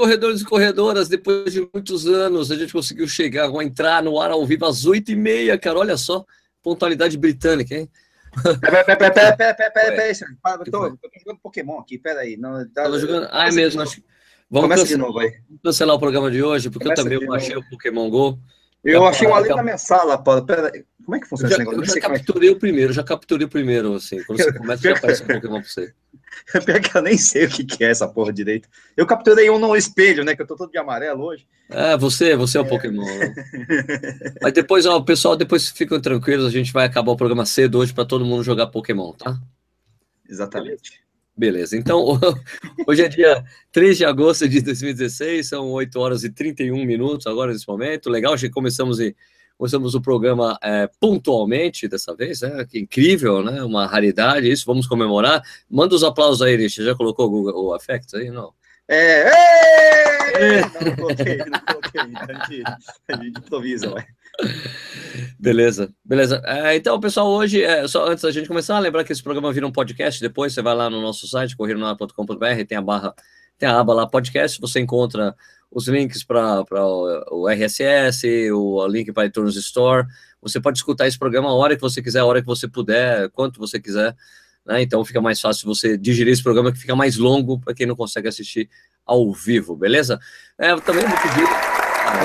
corredores e corredoras, depois de muitos anos, a gente conseguiu chegar, entrar no ar ao vivo às oito e meia, cara. Olha só, pontualidade britânica, hein? Peraí, peraí, peraí, peraí, peraí, peraí, tô, jogando Pokémon aqui, peraí. Não, tá, jogando... Ah, é mesmo, acho... Vamos Começa cancelar, de novo aí. Vamos cancelar o programa de hoje, porque Começa eu também achei o Pokémon GO. Eu achei um ali na minha sala, Paulo. Pera, como é que funciona já, esse negócio? Eu já capturei é que... o primeiro, já capturei o primeiro, assim. Quando você começa, já aparece um Pokémon pra você. Pior que eu nem sei o que é essa porra direito. Eu capturei um no espelho, né? Que eu tô todo de amarelo hoje. É, você, você é o é. Pokémon. Né? Mas depois, ó, pessoal, depois ficam tranquilos, a gente vai acabar o programa cedo hoje para todo mundo jogar Pokémon, tá? Exatamente. Beleza, então hoje é dia 3 de agosto de 2016, são 8 horas e 31 minutos agora nesse momento. Legal, já começamos e começamos o programa é, pontualmente dessa vez, né? Que incrível, né? Uma raridade, isso, vamos comemorar. Manda os aplausos aí, Rich. Já colocou o Google o Effects aí? Não. É, é. Não coloquei, não coloquei. A gente, a gente improvisa, vai. Beleza, beleza. É, então, pessoal, hoje, é, só antes da gente começar, lembrar que esse programa vira um podcast. Depois você vai lá no nosso site, correronar.com.br, tem a barra, tem a aba lá podcast. Você encontra os links para o RSS, o link para iTunes Store. Você pode escutar esse programa a hora que você quiser, a hora que você puder, quanto você quiser. Né? Então fica mais fácil você digerir esse programa que fica mais longo para quem não consegue assistir ao vivo, beleza? É, também vou pedir. Ah,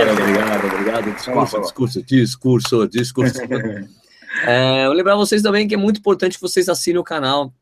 é, obrigado, obrigado, obrigado. Discurso, discurso, discurso, discurso. é, eu lembrar vocês também que é muito importante que vocês assinem o canal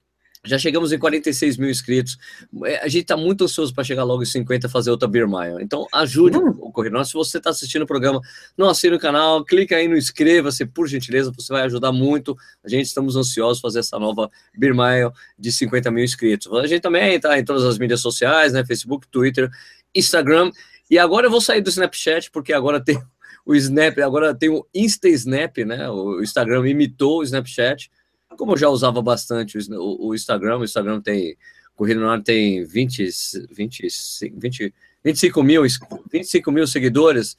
já chegamos em 46 mil inscritos. É, a gente está muito ansioso para chegar logo em 50 e fazer outra Beer Mile. Então, ajude hum. o Correio Se você está assistindo o programa, não assine o canal, clica aí no inscreva-se, por gentileza, você vai ajudar muito. A gente estamos ansiosos fazer essa nova Beer Mile de 50 mil inscritos. A gente também está em todas as mídias sociais, né? Facebook, Twitter, Instagram. E agora eu vou sair do Snapchat, porque agora tem o Snap, agora tem o Insta Snap, né? O Instagram imitou o Snapchat como eu já usava bastante o, o Instagram, o Instagram tem, Corrida no Ar tem 20, 20, 20, 25, mil, 25 mil seguidores,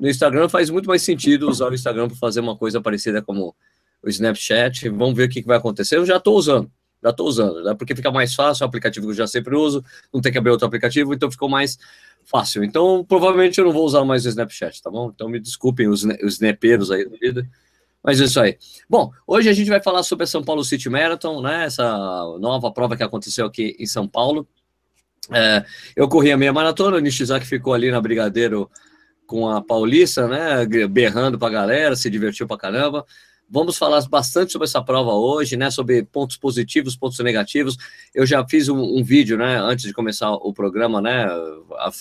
no Instagram faz muito mais sentido usar o Instagram para fazer uma coisa parecida como o Snapchat. Vamos ver o que, que vai acontecer. Eu já estou usando, já estou usando, né? porque fica mais fácil, o aplicativo que eu já sempre uso, não tem que abrir outro aplicativo, então ficou mais fácil. Então, provavelmente eu não vou usar mais o Snapchat, tá bom? Então me desculpem os, os snapeiros aí da vida. Mas é isso aí. Bom, hoje a gente vai falar sobre a São Paulo City Marathon, né? Essa nova prova que aconteceu aqui em São Paulo. É, eu corri a meia maratona, o Nishizaki ficou ali na Brigadeiro com a Paulista, né? Berrando pra galera, se divertiu pra caramba. Vamos falar bastante sobre essa prova hoje, né? Sobre pontos positivos, pontos negativos. Eu já fiz um, um vídeo, né? Antes de começar o programa, né?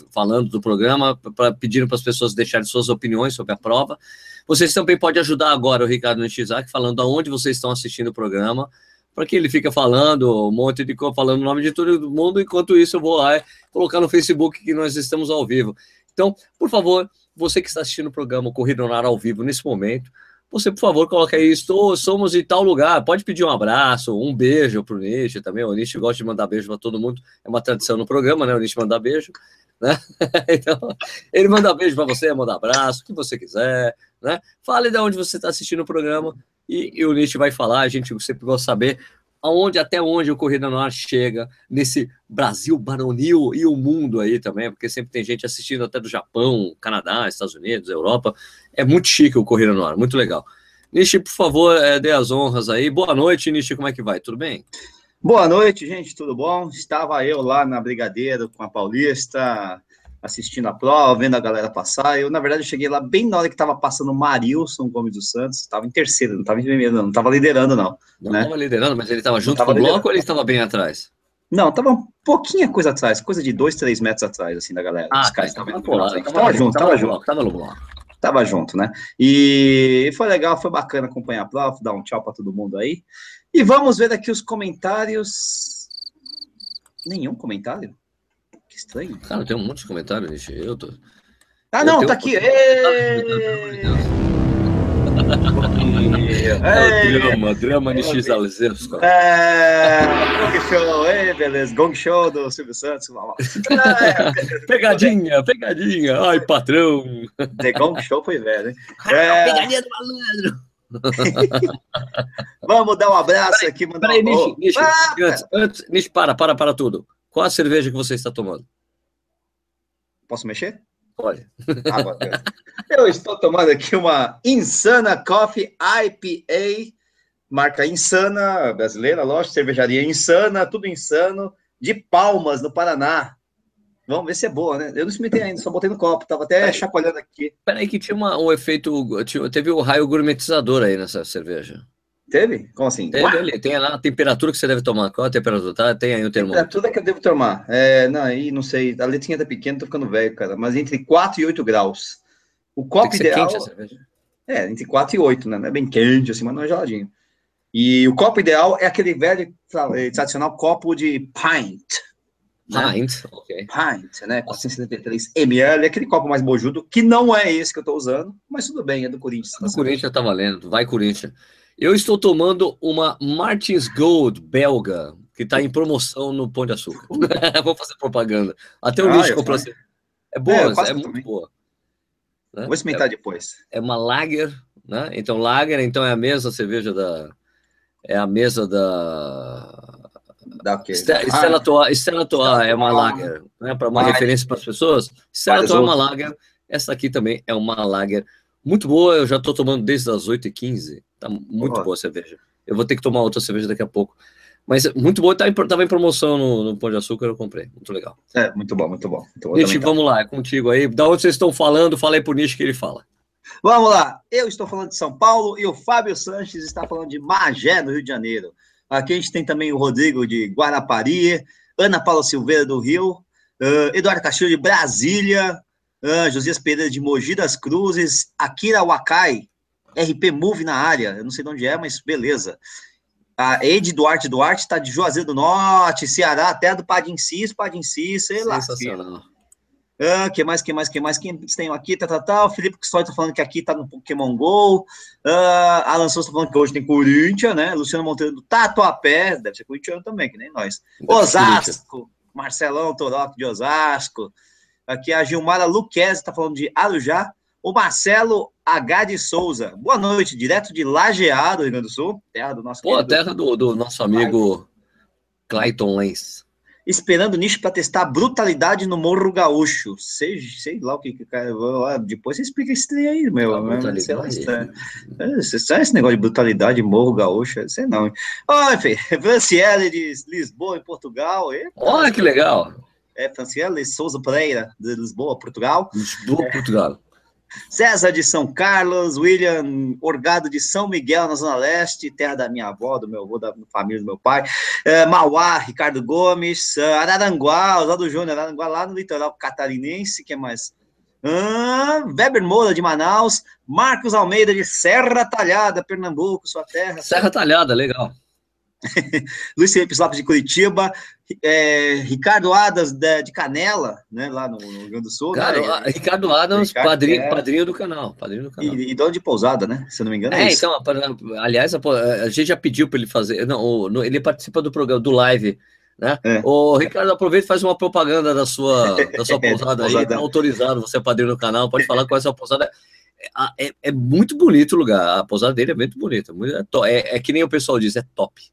Falando do programa, para pedindo para as pessoas deixarem suas opiniões sobre a prova. Vocês também podem ajudar agora o Ricardo Nishizaki, falando aonde vocês estão assistindo o programa, para que ele fica falando um monte de coisa, falando o nome de todo mundo, enquanto isso eu vou lá colocar no Facebook que nós estamos ao vivo. Então, por favor, você que está assistindo o programa Corrida Ar ao vivo nesse momento, você, por favor, coloque aí, estou, somos em tal lugar, pode pedir um abraço, um beijo para o Nish também, o Nish gosta de mandar beijo para todo mundo, é uma tradição no programa, né, o Nish mandar beijo, né, então, ele manda beijo para você, manda abraço, o que você quiser, né, fale de onde você está assistindo o programa, e, e o Nish vai falar, a gente sempre gosta de saber aonde até onde o Corrida no Ar chega nesse Brasil baronil e o mundo aí também, porque sempre tem gente assistindo até do Japão, Canadá, Estados Unidos, Europa. É muito chique o Corrida no Ar, muito legal. Nishi, por favor, é, dê as honras aí. Boa noite, Nishi, como é que vai? Tudo bem? Boa noite, gente, tudo bom? Estava eu lá na Brigadeiro com a Paulista, assistindo a prova, vendo a galera passar. Eu, na verdade, cheguei lá bem na hora que estava passando o Marilson Gomes dos Santos, estava em terceiro, não estava em primeiro, não, estava liderando, não. Não estava né? liderando, mas ele estava junto com o bloco ou ele estava bem atrás? Não, estava um pouquinho coisa atrás, coisa de dois, três metros atrás, assim, da galera. Ah, tá, estava junto, estava junto. Estava no bloco. Tava junto, né? E foi legal, foi bacana acompanhar a prova, dar um tchau para todo mundo aí. E vamos ver aqui os comentários. Nenhum comentário? Que estranho. Cara, tem um monte de comentário, gente. Eu tô. Ah, não, tá aqui. É drama, drama de X Alzesco. É, Gong Show, ei, beleza. Gong Show do Silvio Santos. pegadinha, pegadinha. Ai, patrão. The Gong Show foi velho, hein? É... Pegadinha do malandro. Vamos dar um abraço peraí, aqui. Mandar peraí, um... Nish, Nish, ah, antes, antes, Nish, para, para, para tudo. Qual a cerveja que você está tomando? Posso mexer? Pode. Ah, eu estou tomando aqui uma Insana Coffee IPA, marca Insana, brasileira, lógico, cervejaria Insana, tudo insano, de Palmas, no Paraná. Vamos ver se é boa, né? Eu não experimentei ainda, só botei no copo, tava até chacoalhando aqui. Peraí, que tinha uma, um efeito, teve o um raio gourmetizador aí nessa cerveja. Teve? Como assim? Teve ali, tem lá a temperatura que você deve tomar. Qual a temperatura? Tá? Tem aí o termômetro. Temperatura que eu devo tomar. É, não, aí não sei, a letrinha tá pequena, tô ficando velho, cara, mas entre 4 e 8 graus. O copo ideal. A. É, entre 4 e 8, né? Não é bem quente assim, mas não é geladinho. E o copo ideal é aquele velho tradicional copo de pint. Né? Pint, ok. Pint, né? 473 ml, aquele copo mais bojudo, que não é esse que eu tô usando, mas tudo bem, é do Corinthians. Tá do Corinthians tá valendo, vai Corinthians. Eu estou tomando uma Martins Gold belga, que está em promoção no Pão de Açúcar. Vou fazer propaganda. Até o ah, lixo comprou assim. É boa, é, é muito também. boa. Né? Vou experimentar é, depois. É uma lager, né? Então, lager, então é a mesma cerveja da. É a mesa da. Da quê? Stella Toa, Stella Toa é uma lager, né? Para uma referência para as pessoas. Stella Toa é uma lager. Essa aqui também é uma lager muito boa. Eu já estou tomando desde as 8h15. Tá muito boa a cerveja. Eu vou ter que tomar outra cerveja daqui a pouco. Mas muito boa, tá em, em promoção no, no Pão de Açúcar, eu comprei. Muito legal. É, muito bom, muito bom. Então, Nish, vamos lá, é contigo aí. Da onde vocês estão falando, falei pro Nish que ele fala. Vamos lá, eu estou falando de São Paulo e o Fábio Sanches está falando de Magé, no Rio de Janeiro. Aqui a gente tem também o Rodrigo de Guarapari, Ana Paula Silveira do Rio, uh, Eduardo Castilho de Brasília, uh, Josias Pereira de Mogi das Cruzes, Akira Wakai, RP Move na área, eu não sei de onde é, mas beleza. A Ed Duarte Duarte está de Juazeiro do Norte, Ceará, até do Padincis, Padincis, sei lá. Sensacional. Ah, que mais, que mais, que mais? Quem tem aqui? Tá, tá, tá. O Felipe Custódio tá falando que aqui tá no Pokémon GO. Ah, Alan Souza tá falando que hoje tem Corinthians, né? Luciano Monteiro do Tatuapé, deve ser corintiano também, que nem nós. Osasco, Marcelão Toroque de Osasco. Aqui a Gilmara Luquezzi tá falando de Arujá. O Marcelo H. de Souza. Boa noite, direto de Lajeado, Rio Grande do Sul. Terra do nosso Pô, terra do, do, nosso amigo Clayton Lenz. Esperando nicho para testar a brutalidade no Morro Gaúcho. Sei, sei lá o que que cara. Depois você explica esse trem aí, meu. Sei lá, você sabe esse negócio de brutalidade, Morro Gaúcho? Sei não. Olha, Franciele de Lisboa, em Portugal. Olha que legal. É, Franciele Souza Pereira, de Lisboa, Portugal. Lisboa, Portugal. César de São Carlos, William Orgado de São Miguel, na Zona Leste, terra da minha avó, do meu avô, da família do meu pai, é, Mauá, Ricardo Gomes, uh, Araranguá, Oswaldo Júnior, Araranguá, lá no litoral catarinense, que é mais? Uh, Weber Moura, de Manaus, Marcos Almeida, de Serra Talhada, Pernambuco, sua terra. Serra Talhada, legal. Luiz Felipe Lopes de Curitiba, é, Ricardo Adas de, de, Canela, né, lá no, no Rio Grande do Sul. Né? Cara, né? Ricardo Adas, Ricardo, padrinho, é... padrinho do canal. Padrinho do canal. E, e dono de pousada, né? Se eu não me engano. É, é então, aliás, a, a, gente já pediu para ele fazer. Não, no, ele participa do programa, do live. Né? É. O Ricardo, aproveita e faz uma propaganda da sua, da sua pousada aí, tá autorizado, você é padrinho do canal, pode falar qual é a sua pousada. É, é, é, muito bonito o lugar, a pousada dele é muito bonita, é, é, é que nem o pessoal diz, é top.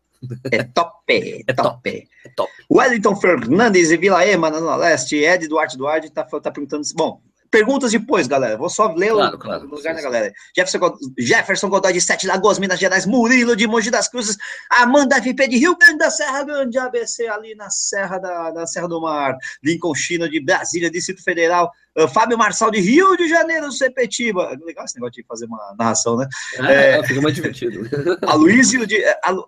É top, é top. É top. Wellington Fernandes e Vila Ema, na Zona Leste. Ed Duarte Duarte tá, tá perguntando. Bom, perguntas depois, galera. Vou só ler claro, o claro, lugar da galera. Jefferson, Jefferson Godoy de Sete Lagoas, Minas Gerais, Murilo de Mogi das Cruzes, Amanda FP de Rio Grande da Serra Grande, ABC ali na Serra da, da Serra do Mar, Lincoln China de Brasília, Distrito Federal, uh, Fábio Marçal de Rio de Janeiro, Sepetiba. Legal esse negócio de fazer uma narração, né? É, é fica mais divertido. Aloysio de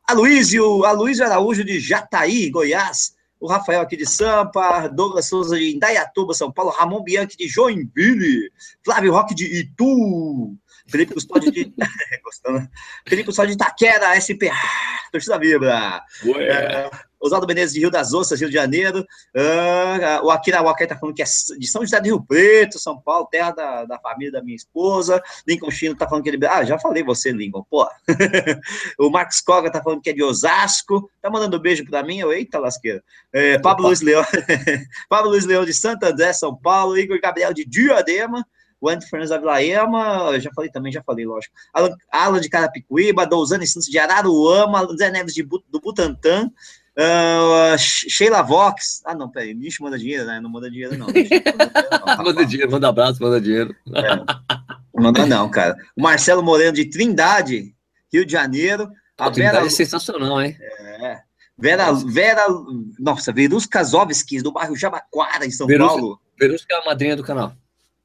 Aloysio, Aloysio Araújo de Jataí, Goiás o Rafael aqui de Sampa, Douglas Souza de Indaiatuba, São Paulo, Ramon Bianchi de Joinville, Flávio Roque de Itu, Felipe Custódio de. Gostando. Felipe Custódio de Itaquera, SP. Torcida Vibra. É, Oswaldo Menezes de Rio das Ostras, Rio de Janeiro. Uh, o Akira Wakai tá falando que é de São José do Rio Preto, São Paulo, terra da, da família da minha esposa. Lincoln Chino tá falando que ele. Ah, já falei você, Lincoln, pô. o Marcos Coga tá falando que é de Osasco. Tá mandando um beijo pra mim. Eu, eita lasqueira. É, Pablo Luiz Leão. Pablo Luiz Leão de Santo André, São Paulo. Igor Gabriel de Diadema o Andy Fernandes da Vilaema, já falei também, já falei, lógico. Alan, Alan de Carapicuíba, Douzane Santos de Araruama, Zé Neves de, do Butantã, Uh, Sheila Vox. Ah, não, peraí. Nicho manda dinheiro, né? Não manda dinheiro, não. Manda, manda dinheiro, manda abraço, manda dinheiro. É. Manda não, cara. O Marcelo Moreno de Trindade, Rio de Janeiro. A Vera... Trindade é sensacional, hein? É. Vera, Vera, nossa, Verusca Kazovski, do bairro Jabaquara, em São Verusca, Paulo. Verusca é a madrinha do canal.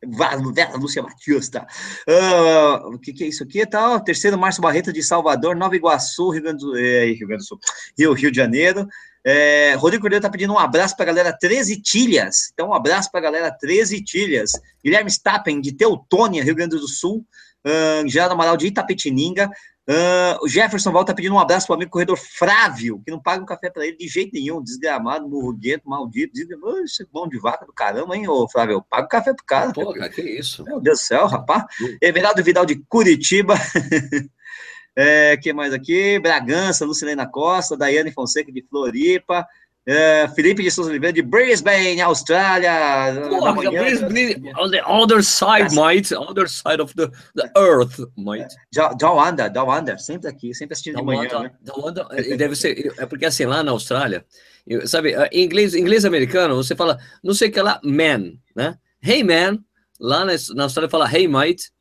Vera Lúcia Matias, tá? Uh, o que, que é isso aqui? Tá, terceiro, Márcio Barreto de Salvador, Nova Iguaçu, Rio Grande do, é, Rio, Grande do Sul, Rio, Rio de Janeiro. É, Rodrigo Cordeiro tá pedindo um abraço para a galera 13 Tilhas. Então, um abraço para a galera 13 Tilhas. Guilherme Stappen, de Teutônia, Rio Grande do Sul. Uh, Gerardo Amaral, de Itapetininga. Uh, o Jefferson volta pedindo um abraço para o amigo corredor Frávio, que não paga um café para ele de jeito nenhum, desgramado, murruguento, maldito. Diz, é bom de vaca do caramba, hein, ô Flávio? Paga o café pro cara. Pô, cara, que isso? Meu Deus do céu, rapaz. Everaldo Vidal de Curitiba. é, que mais aqui? Bragança, Lucilena Costa, Daiane Fonseca de Floripa. Uh, Felipe de Souza Oliveira de Brisbane, Austrália. Porra, Brisbane, on the other side, mate. Other side of the, the earth, mate. Down Under, Down Under, sempre aqui, sempre assistindo down de manhã. Under, né? Under, deve ser, é porque assim, lá na Austrália, sabe, em inglês, inglês americano, você fala, não sei o que lá, man, né? Hey, man. Lá na, na Austrália fala, hey, mate.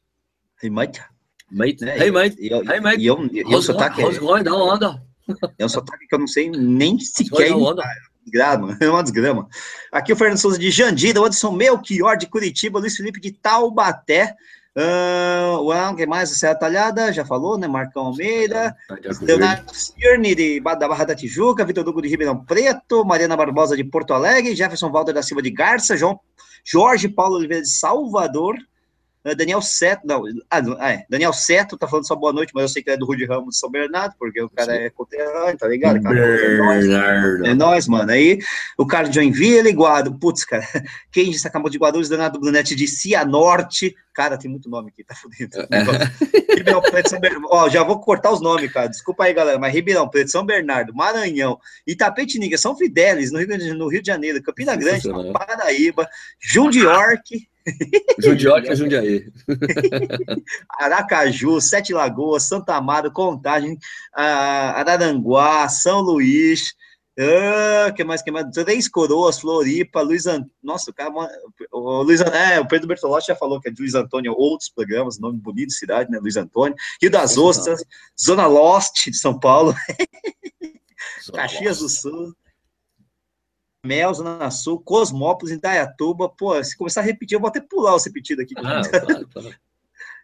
Hey, mate. Mate. É, hey, mate. E hey, mate. E eu, e eu, how's, sotaque, how's going, down under? É um sotaque que eu não sei nem sequer. Desgrama, é uma desgrama. Aqui o Fernando Souza de Jandira, o Anderson Melchior de Curitiba, Luiz Felipe de Taubaté. Uh, o que mais? Serra Talhada, já falou, né? Marcão Almeida, Leonardo Cirne de, da Barra da Tijuca, Vitor Hugo de Ribeirão Preto, Mariana Barbosa de Porto Alegre, Jefferson Valder da Silva de Garça, João Jorge Paulo Oliveira de Salvador, é, Daniel Seto, não, ah, é, Daniel Seto tá falando só boa noite, mas eu sei que é do Rude Ramos de São Bernardo, porque o cara Sim. é conterrâneo, tá ligado? Cara, é nóis, é nóis, mano. Aí o cara de Joinville, Guado, putz, cara, quem disse acabou de Guarulhos, Danado Brunetti de Cianorte, cara, tem muito nome aqui, tá fudido. É. Ribeirão Preto, São Bernardo, ó, já vou cortar os nomes, cara, desculpa aí, galera, mas Ribeirão Preto, São Bernardo, Maranhão, Itapetininga, São Fidélis, no Rio, no Rio de Janeiro, Campina Grande, Paraíba, Jundiorque, Jundioque é Jundiaí. Aracaju, Sete Lagoas, Santa Amaro, Contagem, Araranguá, São Luís, uh, que mais, que mais? Três Coroas, Floripa, Luiz Antônio. Nossa, o cara. O, Luiz, é, o Pedro Bertolotti já falou que é de Luiz Antônio, outros programas, nome bonito de cidade, né? Luiz Antônio. Rio das Ostras, Zona Lost de São Paulo. Caxias do Sul. Mel, Zona Sul, Cosmópolis, Indaiatuba. Pô, se começar a repetir, eu vou até pular o repetido aqui. Ah, claro, claro.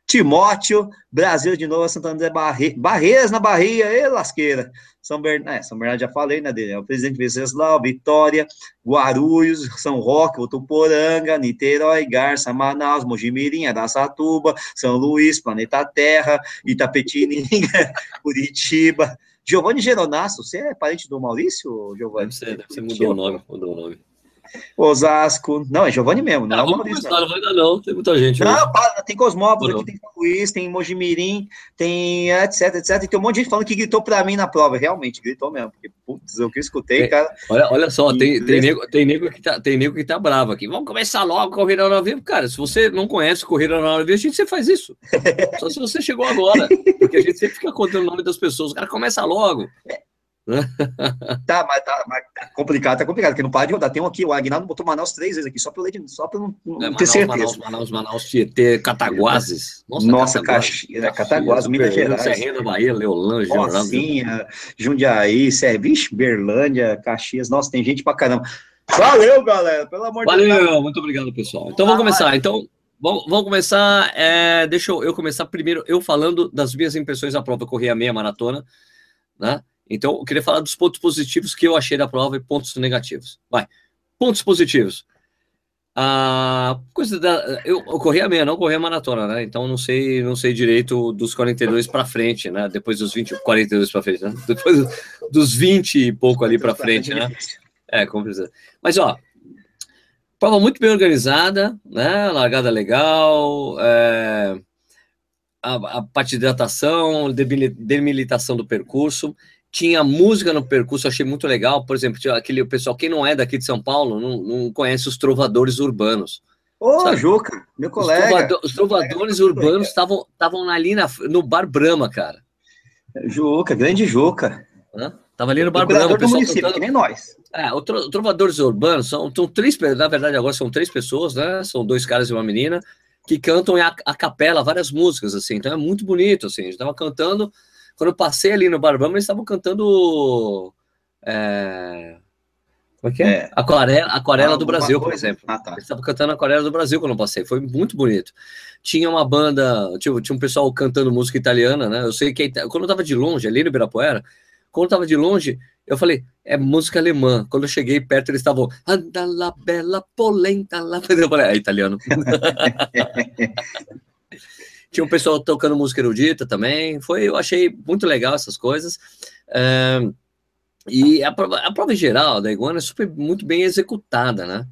Timóteo, Brasil de novo, Santo André Barre... Barreiras na Bahia, e lasqueira. São Bernardo, é, São Bernardo já falei, né, dele, é o presidente Venceslau, Vitória, Guarulhos, São Roque, Votuporanga, Niterói, Garça, Manaus, Mojimirim, Araçatuba, São Luís, Planeta Terra, Itapetininga, Curitiba, Giovanni Geronasso, você é parente do Maurício, Giovanni? Deve ser, deve ser mudou o nome, mudou o nome. Osasco. Não, é Giovanni mesmo, não, não é o Maurício. Não. não ainda não, tem muita gente. Não, para, tem Cosmópolis aqui, tem São Luís, tem Mojimirim, tem etc, etc. E tem um monte de gente falando que gritou pra mim na prova. Realmente, gritou mesmo. Porque, putz, eu que escutei, cara. Olha, olha só, tem, tem, nego, tem, nego que tá, tem nego que tá bravo aqui. Vamos começar logo Corrida ao Vivo. Cara, se você não conhece Corrida ao Vivo, a gente sempre faz isso. Só se você chegou agora. Porque a gente sempre fica contando o nome das pessoas. O cara começa logo. Tá, mas tá, mas tá complicado, tá complicado, porque não para de rodar. Tem um aqui, o Agnaldo botou Manaus três vezes aqui, só para só para não, não é, Manaus, ter certeza. Manaus, Manaus, Manaus, Tietê, Cataguases. Nossa, Nossa Caxias, Cataguases, Minas Gerais. Serrena, Bahia, Leolândia, Rocinha, Jundiaí, Serviço, Berlândia, Caxias. Nossa, tem gente pra caramba. Valeu, galera, pelo amor Valeu, de Deus. Valeu, muito obrigado, pessoal. Então vamos começar. Então, vamos, vamos começar. É, deixa eu, eu começar primeiro, eu falando das minhas impressões da prova. Eu corri a meia maratona, né? Então, eu queria falar dos pontos positivos que eu achei da prova e pontos negativos. Vai. Pontos positivos. A coisa da. Eu, eu corri a meia, não corri a maratona, né? Então não sei, não sei direito dos 42 para frente, né? Depois dos 20, 42 para frente, né? Depois dos 20 e pouco ali para frente, né? É, precisa. Mas ó, prova muito bem organizada, né? Largada legal, é, a, a parte de hidratação, demilitação do percurso tinha música no percurso, achei muito legal. Por exemplo, aquele pessoal, quem não é daqui de São Paulo, não, não conhece os trovadores urbanos. Ô, Juca, meu colega. Os, trovador, os trovadores urbanos estavam ali na, no Bar Brahma, cara. Juca, grande Juca. Tava ali no Bar Brahma, o pessoal município, cantando... que nem nós. É, o Trovadores Urbanos são, são três, na verdade agora são três pessoas, né? São dois caras e uma menina que cantam a, a capela várias músicas, assim. Então é muito bonito, assim. A gente tava cantando, quando eu passei ali no Bar Brahma, eles estavam cantando... É... Como é que é? é. Aquarela, Aquarela do Brasil, por exemplo. Ah, tá. Eles estavam cantando Aquarela do Brasil quando eu passei. Foi muito bonito. Tinha uma banda, tipo, tinha um pessoal cantando música italiana, né? Eu sei que quando eu tava de longe, ali no Ibirapuera, quando eu tava de longe, eu falei, é música alemã. Quando eu cheguei perto, eles estavam, anda la bella polenta la... Eu falei, é italiano. Tinha um pessoal tocando música erudita também. Foi, eu achei muito legal essas coisas. e a prova, a prova geral da Iguana foi muito bem executada, né?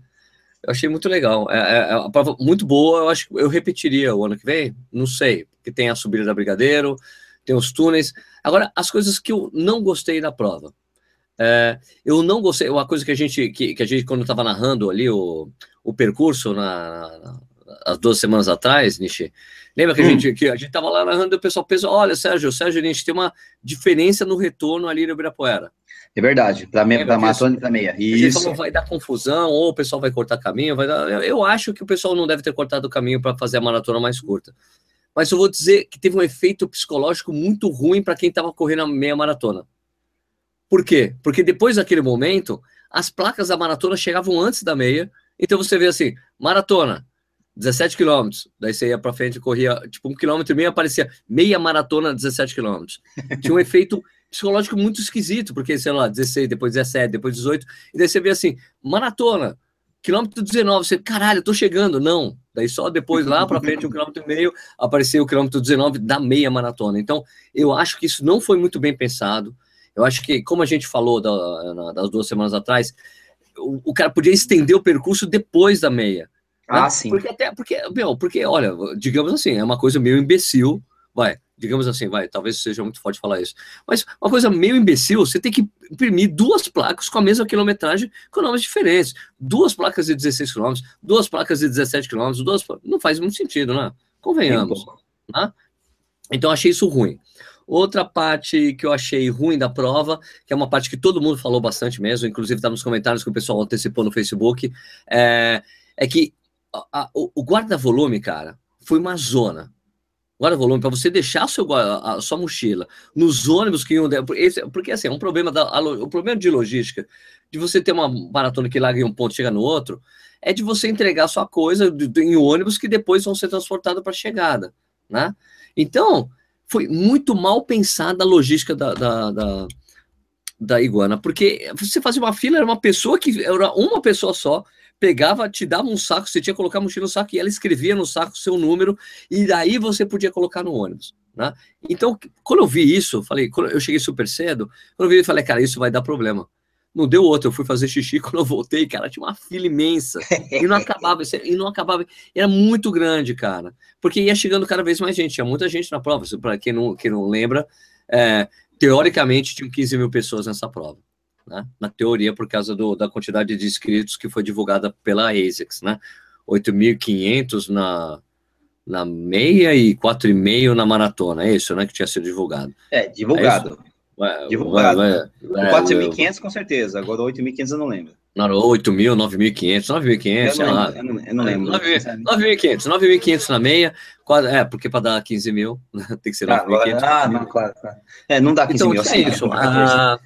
Eu achei muito legal. É, é, é a prova muito boa. Eu acho que eu repetiria o ano que vem. Não sei, porque tem a subida da Brigadeiro, tem os túneis. Agora, as coisas que eu não gostei da prova. É, eu não gostei, uma coisa que a gente, que, que a gente quando estava narrando ali o, o percurso na, na, as duas semanas atrás, Nishi, lembra que a gente que a gente estava lá narrando e o pessoal pensou, olha, Sérgio, Sérgio, a gente tem uma diferença no retorno ali no Ibirapuera. É verdade, para a maratona e para meia. Isso. Falou, vai dar confusão, ou o pessoal vai cortar caminho, vai dar... Eu acho que o pessoal não deve ter cortado o caminho para fazer a maratona mais curta. Mas eu vou dizer que teve um efeito psicológico muito ruim para quem estava correndo a meia maratona. Por quê? Porque depois daquele momento, as placas da maratona chegavam antes da meia. Então você vê assim, maratona, 17 quilômetros. Daí você ia para frente e corria tipo um quilômetro e meio, aparecia meia maratona, 17 quilômetros. Tinha um efeito psicológico muito esquisito, porque, sei lá, 16, depois 17, depois 18. E daí você vê assim, maratona, quilômetro 19. Você, caralho, eu tô chegando. Não. Daí só depois, lá para frente, um quilômetro e meio, apareceu o quilômetro 19 da meia maratona. Então, eu acho que isso não foi muito bem pensado. Eu acho que, como a gente falou da, na, das duas semanas atrás, o, o, cara podia estender o percurso depois da meia. Né? Ah, sim. Porque até, porque, meu, porque, olha, digamos assim, é uma coisa meio imbecil, vai, digamos assim, vai, talvez seja muito forte falar isso, mas uma coisa meio imbecil, você tem que imprimir duas placas com a mesma quilometragem com nomes diferentes, duas placas de 16 km, duas placas de 17 km, duas, não faz muito sentido, né? Convenhamos, né? Então achei isso ruim. Outra parte que eu achei ruim da prova, que é uma parte que todo mundo falou bastante mesmo, inclusive está nos comentários que o pessoal antecipou no Facebook, é, é que a, a, o guarda-volume, cara, foi uma zona. Guarda-volume, para você deixar seu, a, a, sua mochila nos ônibus que iam. Esse, porque assim, é um problema, da, o problema de logística, de você ter uma maratona que larga em um ponto chega no outro, é de você entregar sua coisa em ônibus que depois vão ser transportados para a chegada. Né? Então, foi muito mal pensada a logística da, da, da, da, iguana, porque você fazia uma fila, era uma pessoa que era uma pessoa só, pegava, te dava um saco, você tinha que colocar a mochila no saco e ela escrevia no saco o seu número, e daí você podia colocar no ônibus. Né? Então, quando eu vi isso, falei, eu cheguei super cedo, quando eu vi, eu falei, cara, isso vai dar problema. Não deu outra, eu fui fazer xixi quando eu voltei, cara, tinha uma fila imensa. E não acabava, e não acabava. Era muito grande, cara. Porque ia chegando cada vez mais gente, tinha muita gente na prova. Para quem não, quem não lembra, é, teoricamente tinham 15 mil pessoas nessa prova. Né? Na teoria, por causa do, da quantidade de inscritos que foi divulgada pela ASICS, né? 8.500 na, na meia e 4,5 na maratona, é isso, né? Que tinha sido divulgado. É, divulgado. É Divulgado. Vai, vai, 4.500 com certeza, agora 8.500 eu não lembro. Não, 8.000, 9.500, 9.500, sei lá. Eu não, eu não lembro. 9.500, 9.500 na meia, é, porque para dar 15 mil tem que ser 9.500. Ah, ah, não, claro, claro. É, não dá 15 então, mil. Assim, é isso. Ah,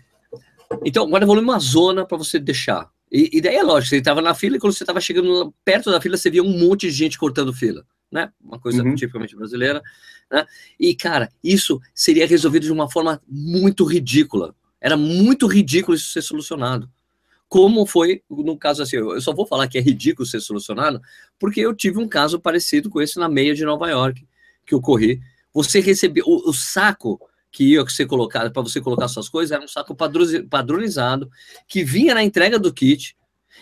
então, guarda volume uma zona para você deixar. E, e, daí é lógico, você estava na fila e quando você estava chegando perto da fila, você via um monte de gente cortando fila, né? Uma coisa uhum. tipicamente brasileira. Né? E, cara, isso seria resolvido de uma forma muito ridícula. Era muito ridículo isso ser solucionado. Como foi no caso assim, eu só vou falar que é ridículo ser solucionado, porque eu tive um caso parecido com esse na meia de Nova York, que eu corri. Você recebeu o, o saco que ia ser colocado para você colocar suas coisas, era um saco padronizado, que vinha na entrega do kit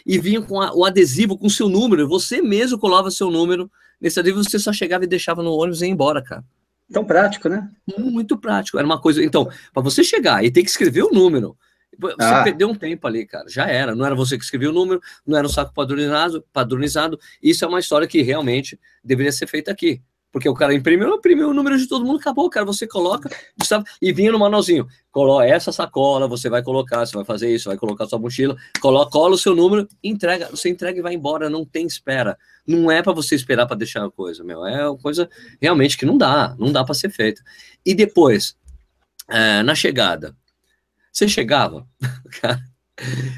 e vinha com a, o adesivo com seu número. Você mesmo colava seu número nesse adesivo, você só chegava e deixava no ônibus e ia embora, cara. Tão prático, né? Muito prático. Era uma coisa. Então, para você chegar e ter que escrever o número, você ah. perdeu um tempo ali, cara. Já era. Não era você que escrevia o número, não era um saco padronizado, padronizado. Isso é uma história que realmente deveria ser feita aqui. Porque o cara imprimiu, imprimiu o número de todo mundo, acabou, cara. Você coloca e vinha no manualzinho. Coloca essa sacola, você vai colocar, você vai fazer isso, vai colocar sua mochila, coloca, cola o seu número, entrega, você entrega e vai embora, não tem espera. Não é para você esperar para deixar a coisa, meu. É uma coisa realmente que não dá, não dá para ser feita. E depois, é, na chegada, você chegava, cara,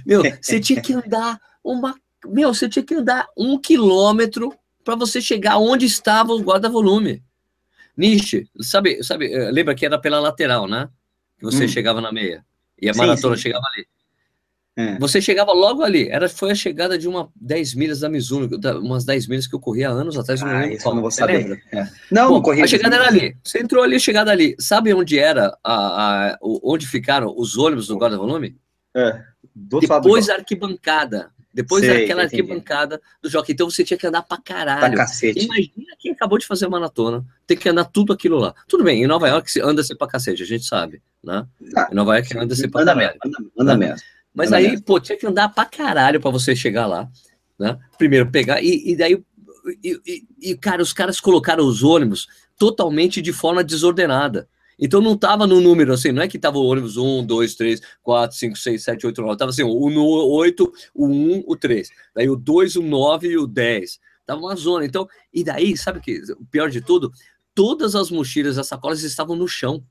meu, você tinha que andar uma, meu, você tinha que andar um quilômetro para você chegar onde estava o guarda-volume. Nietzsche, sabe, sabe, eh, lembra que era pela lateral, né? Que você hum. chegava na meia. E a maratona sim. chegava ali. É. Você chegava logo ali. Era, foi a chegada de uma 10 milhas da Mizuno, umas 10 milhas que eu corria anos atrás. Ah, não lembro qual. Não vou saber. É. Não, Bom, corria. A chegada era ali. Você entrou ali, a chegada ali. Sabe onde era, a, a onde ficaram os ônibus do guarda-volume? É. Depois da arquibancada. Depois Sei, aquela arquibancada do jockey. Então você tinha que andar pra caralho. Pra cacete. Imagina quem acabou de fazer a maratona. Tem que andar tudo aquilo lá. Tudo bem, em Nova York anda-se pra cacete, a gente sabe, né? Ah, em Nova York anda-se pra anda caralho. Mesmo, anda, anda né? mesmo. Mas anda aí, mesmo. pô, tinha que andar pra caralho pra você chegar lá, né? Primeiro pegar, e, e daí, e, e, e, cara, os caras colocaram os ônibus totalmente de forma desordenada. Então não estava no número assim, não é que estava o ônibus 1, 2, 3, 4, 5, 6, 7, 8, 9. Estava assim, o 8, o 1, o 3. Daí o 2, o 9 e o 10. Tava uma zona. Então, e daí, sabe que o pior de tudo? Todas as mochilas, as sacolas estavam no chão.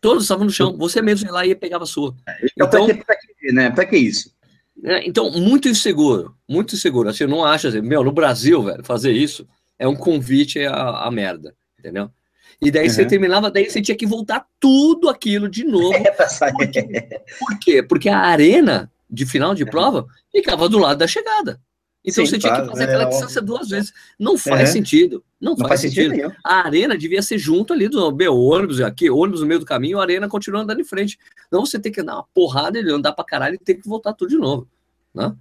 Todas estavam no chão. Você mesmo ia lá e pegava a sua. Então, então para que, né? Para que isso? É, então, muito inseguro, muito inseguro. Assim, eu não acho assim, meu, no Brasil, velho, fazer isso é um convite à, à merda, entendeu? E daí uhum. você terminava, daí você tinha que voltar tudo aquilo de novo. É, por, quê? por quê? Porque a arena de final de prova ficava do lado da chegada. Então Sim, você tinha que fazer aquela é distância duas vezes. Não faz uhum. sentido. Não, não faz, faz, sentido. sentido a arena devia ser junto ali do meu ônibus, aqui, ônibus no meio do caminho, a arena continua andando em frente. Não você tem que dar uma porrada, ele andar pra caralho e ter que voltar tudo de novo. Né?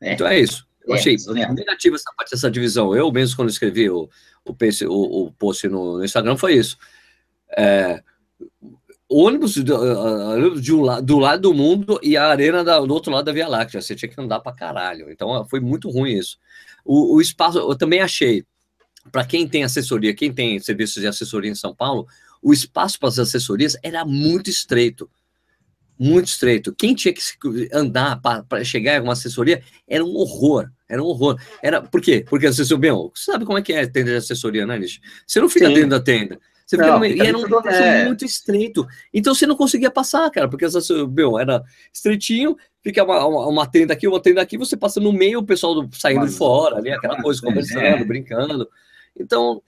É. Então é isso. Eu é, achei negativa essa parte dessa divisão. Eu mesmo, quando escrevi o, o, PC, o, o post no, no, Instagram, foi isso. É, ônibus do, de um, do lado do mundo e a arena da, do outro lado da Via Láctea. Você tinha que andar para caralho. Então foi muito ruim isso. O, o espaço, eu também achei, para quem tem assessoria, quem tem serviços de assessoria em São Paulo, o espaço para as assessorias era muito estreito muito estreito. Quem tinha que andar para chegar em uma assessoria era um horror. Era um horror. Era, por quê? Porque a assessoria, bem, você sabe como é que é tenda de assessoria, né, Nish? Você não fica Sim. dentro da tenda. Você não, fica, e era um é. muito estreito. Então você não conseguia passar, cara, porque meu, era estreitinho, fica uma, uma, uma, tenda aqui, uma tenda aqui, você passa no meio, o pessoal do, saindo Mas, de fora, ali, aquela coisa, conversando, é. brincando. Então,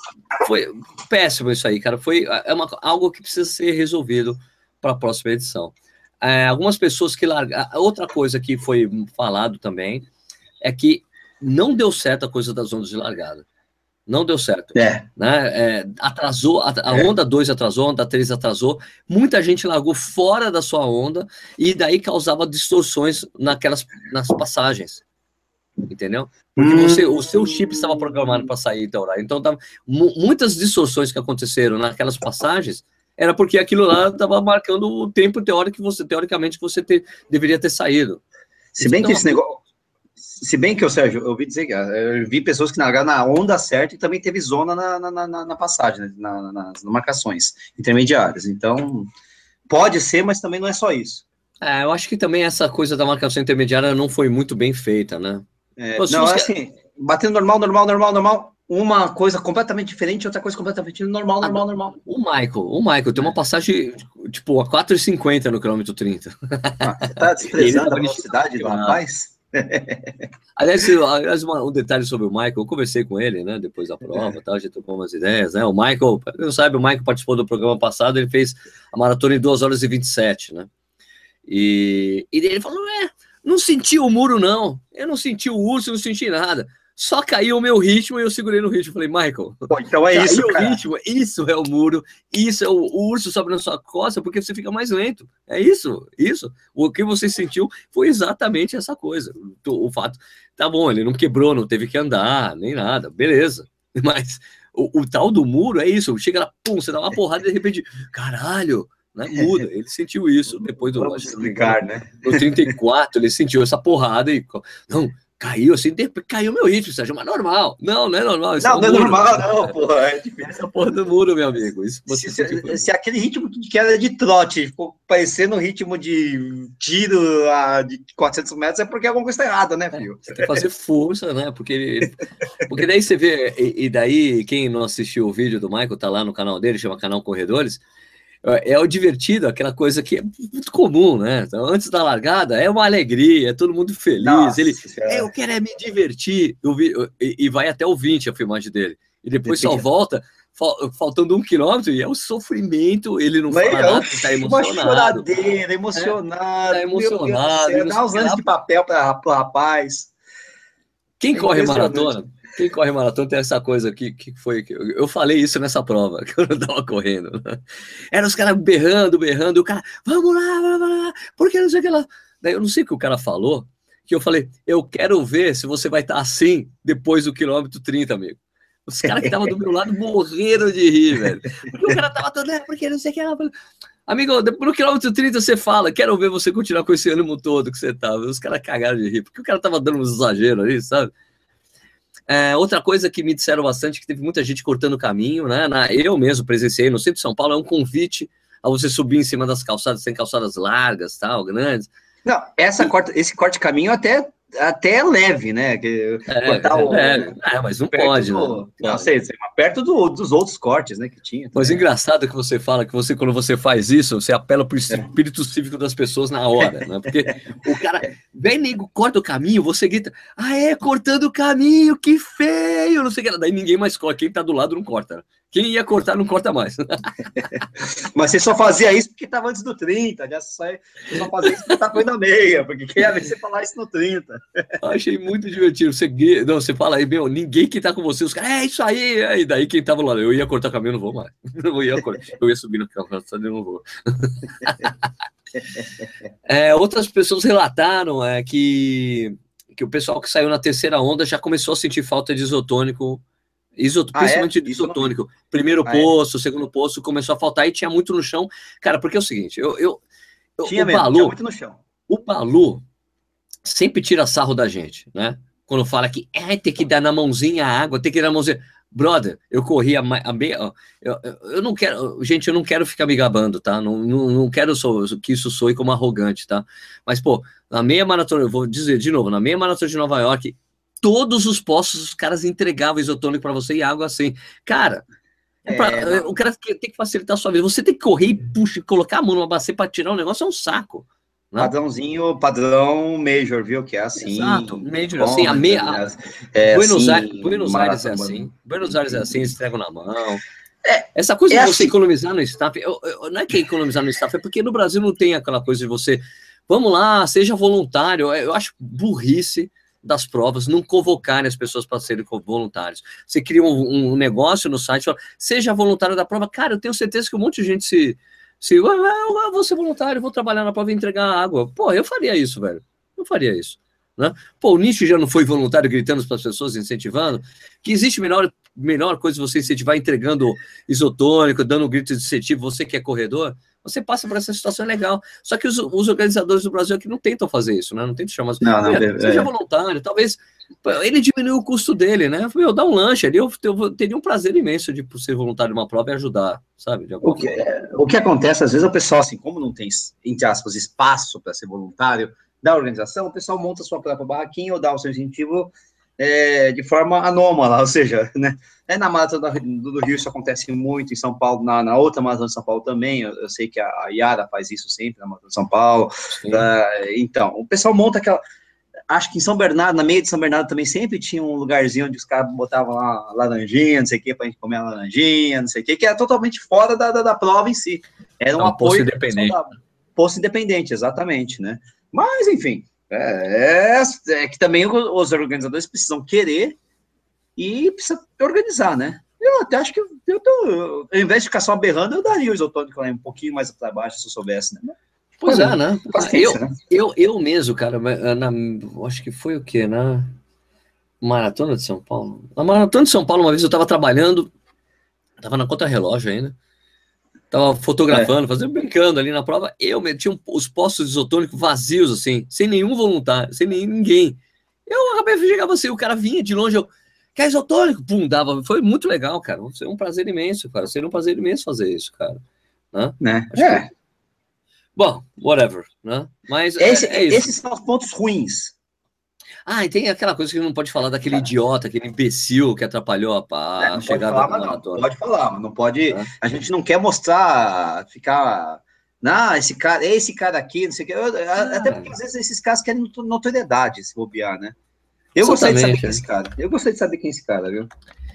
foi péssimo isso aí, cara. Foi é uma, algo que precisa ser resolvido para a próxima edição. É, algumas pessoas que largaram. Outra coisa que foi falado também é que não deu certo a coisa das ondas de largada. Não deu certo. É. Né? É, atrasou, a, é. onda 2 atrasou, a onda 3 atrasou. Muita gente largou fora da sua onda e daí causava distorções naquelas nas passagens. Entendeu? Porque hum. você, o seu chip estava programado para sair então, então tava, muitas distorções que aconteceram naquelas passagens era porque aquilo lá estava marcando o tempo teórico que você, teoricamente, você ter, deveria ter saído. Se bem então, que esse negócio. Se bem que, o Sérgio, eu ouvi dizer que eu vi pessoas que largaram na onda certa e também teve zona na, na, na, na passagem, né, na, nas marcações intermediárias. Então, pode ser, mas também não é só isso. É, eu acho que também essa coisa da marcação intermediária não foi muito bem feita, né? É, não, é assim, batendo normal, normal, normal, normal, uma coisa completamente diferente, outra coisa completamente normal, normal, normal. O Michael, o Michael tem uma é. passagem tipo a 4,50 no quilômetro 30. Ah, você tá desprezando a velocidade do rapaz? aliás, aliás um detalhe sobre o Michael, eu conversei com ele, né, depois da prova, tal, a gente trocou umas ideias, né, o Michael, não sabe, o Michael participou do programa passado, ele fez a maratona em 2 horas e 27, né, e, e ele falou, é, não senti o muro não, eu não senti o urso, não senti nada, só caiu o meu ritmo e eu segurei no ritmo. Falei, Michael, Pô, então é isso, o ritmo, isso é o muro, isso é o, urso sobe na sua costa porque você fica mais lento. É isso, isso. O que você sentiu foi exatamente essa coisa. O, o fato, tá bom, ele não quebrou, não teve que andar, nem nada, beleza. Mas o, o tal do muro é isso, chega lá, pum, você dá uma porrada e de repente, caralho, né, muda. Ele sentiu isso depois do. Vamos explicar, né? No 34, ele sentiu essa porrada e. Não, Caiu assim, caiu meu ritmo, Sérgio, mas normal. Não, não é normal. Não, é não é normal, não, porra. É Essa é porra do muro, meu amigo. Isso se, se, se, aquele ritmo de queda de trote ficou parecendo um ritmo de tiro a, de 400 metros, é porque alguma coisa está errada, né, filho? É, tem que fazer força, né? Porque, porque daí você vê, e, e daí, quem não assistiu o vídeo do Michael, tá lá no canal dele, chama Canal Corredores é, é o divertido, aquela coisa que é muito comum, né? Então, antes da largada, é uma alegria, é todo mundo feliz. Nossa, ele, é. eu quero é me divertir. Eu vi, e, e, vai até o 20 a filmagem dele. E depois só volta, faltando um quilômetro, e é o sofrimento, ele não Mas fala é nada, tá emocionado. Uma choradeira, emocionado. É, tá emocionado. Dá uns anos de papel para o rapaz. Quem corre maratona? Quem corre maratona tem essa coisa aqui, que foi. Eu falei isso nessa prova, que eu não tava correndo. Né? Era os caras berrando, berrando, e o cara, vamos lá, vamos lá, porque não sei o que lá. Daí eu não sei o que o cara falou, que eu falei, eu quero ver se você vai estar assim depois do quilômetro 30, amigo. Os caras que estavam do meu lado morreram de rir, velho. Porque o cara tava todo, é, porque não sei o que lá. Amigo, no quilômetro 30 você fala, quero ver você continuar com esse ânimo todo que você tava. Os caras cagaram de rir, porque o cara tava dando um exagero ali, sabe? É, outra coisa que me disseram bastante, que teve muita gente cortando o caminho, né? Na, eu mesmo presenciei no centro de São Paulo, é um convite a você subir em cima das calçadas, tem calçadas largas, tal, grandes. Não, essa corta, esse corte de caminho até até leve, né? Que é, cortar é, o, é, é, mas não pode. Do, né? Não sei, perto do, dos outros cortes, né? Que tinha. Mas engraçado que você fala que você, quando você faz isso, você apela para o é. espírito é. cívico das pessoas na hora, né? Porque o cara vem nego, corta o caminho, você grita, ah, é, cortando o caminho, que feio, não sei o que. Daí ninguém mais corta, quem tá do lado não corta. Quem ia cortar não corta mais. Mas você só fazia isso porque estava antes do 30, já só, você só fazia isso porque estava na meia, porque quem ia ver você falar isso no 30. Achei muito divertido. Você, não, você fala aí, meu, ninguém que está com você, os caras, é isso aí, é, e daí quem estava lá, eu ia cortar o caminho, não vou mais. Eu ia, eu ia subir no calçado, não vou. É, outras pessoas relataram é, que, que o pessoal que saiu na terceira onda já começou a sentir falta de isotônico Isot... Ah, principalmente é? isotônico. Primeiro ah, é? poço, é? segundo poço, começou a faltar e tinha muito no chão. Cara, porque é o seguinte, eu. eu, eu tinha o mesmo, Balu, tinha muito no chão. O Balu sempre tira sarro da gente, né? Quando fala que é, tem que dar na mãozinha a água, tem que dar na mãozinha. Brother, eu corri a, a meia. Eu, eu não quero. Gente, eu não quero ficar me gabando, tá? Não, não, não quero sou, que isso soe como arrogante, tá? Mas, pô, na meia maratona, eu vou dizer de novo, na meia maratona de Nova York, todos os postos os caras entregavam isotônico para você e água assim. Cara, é pra, é, o cara tem que facilitar a sua vida. Você tem que correr e puxa, colocar a mão numa bacia para tirar um negócio é um saco. Né? Padrãozinho, padrão Major, viu? Que é assim. Exato, Major, assim, a meia. É Buenos, assim, Aires, Buenos Aires é assim. Buenos Aires é assim, eles entregam na mão. É, Essa coisa é de você assim. economizar no staff, eu, eu, não é que é economizar no staff, é porque no Brasil não tem aquela coisa de você, vamos lá, seja voluntário. Eu acho burrice das provas, não convocarem as pessoas para serem voluntários. Você cria um, um negócio no site, fala, seja voluntário da prova. Cara, eu tenho certeza que um monte de gente se. se ah, eu vou ser voluntário, vou trabalhar na prova e entregar água. Pô, eu faria isso, velho. Eu faria isso. Né? Pô, o Nietzsche já não foi voluntário gritando para as pessoas, incentivando. Que existe melhor, melhor coisa você incentivar entregando isotônico, dando um grito de incentivo, você que é corredor você passa por essa situação legal. Só que os, os, organizadores do Brasil aqui não tentam fazer isso, né? Não tentam chamar. Não, não, é, seja é. voluntário, talvez ele diminui o custo dele, né? Eu dar um lanche ali, eu, eu, teria um prazer imenso de ser voluntário de uma prova e ajudar, sabe? o, que, o que acontece, às vezes, o pessoal, assim, como não tem, entre aspas, espaço para ser voluntário da organização, o pessoal monta sua própria barraquinha ou dá o seu incentivo é, de forma anômala, ou seja, né, é na Maratona do, Rio isso acontece muito, em São Paulo, na, na outra Maratona de São Paulo também, eu, eu, sei que a, a Yara faz isso sempre na Maratona de São Paulo, uh, então, o pessoal monta aquela, acho que em São Bernardo, na meia de São Bernardo também sempre tinha um lugarzinho onde os caras botavam lá laranjinha, não sei o que, pra gente comer a laranjinha, não sei o que, que era totalmente fora da, da, da prova em si, era um, é um apoio... Posto independente. Posto independente, exatamente, né, mas, enfim, é, é, é, que também os organizadores precisam querer e precisa organizar, né? Eu até acho que eu tô, ao invés de ficar só berrando, eu daria o isotônico lá um pouquinho mais para baixo se eu soubesse, né? Pois é, né? Eu, né? eu, eu mesmo, cara, na, acho que foi o quê? Na Maratona de São Paulo? Na Maratona de São Paulo, uma vez eu estava trabalhando, estava na conta-relógio ainda, Tava fotografando, é. fazendo, brincando ali na prova. Eu tinha os postos isotônicos vazios, assim, sem nenhum voluntário, sem ninguém. Eu acabei de chegar você, o cara vinha de longe, eu. Quer isotônico? Pum, dava. Foi muito legal, cara. Foi um prazer imenso, cara. Seria um prazer imenso fazer isso, cara. Né? né? É. Que... Bom, whatever, né? Mas Esse, é, é esses são os pontos ruins. Ah, e tem aquela coisa que não pode falar daquele idiota, aquele imbecil que atrapalhou a, é, chegada falar, da maratona. Não, pode falar, mas não pode. É. A gente não quer mostrar, ficar. Não, esse cara, esse cara aqui, não sei o que. Eu, ah. Até porque às vezes esses caras querem notoriedade, se bobear, né? Eu gostaria de saber quem é esse cara. Eu gostaria de saber quem é esse cara, viu?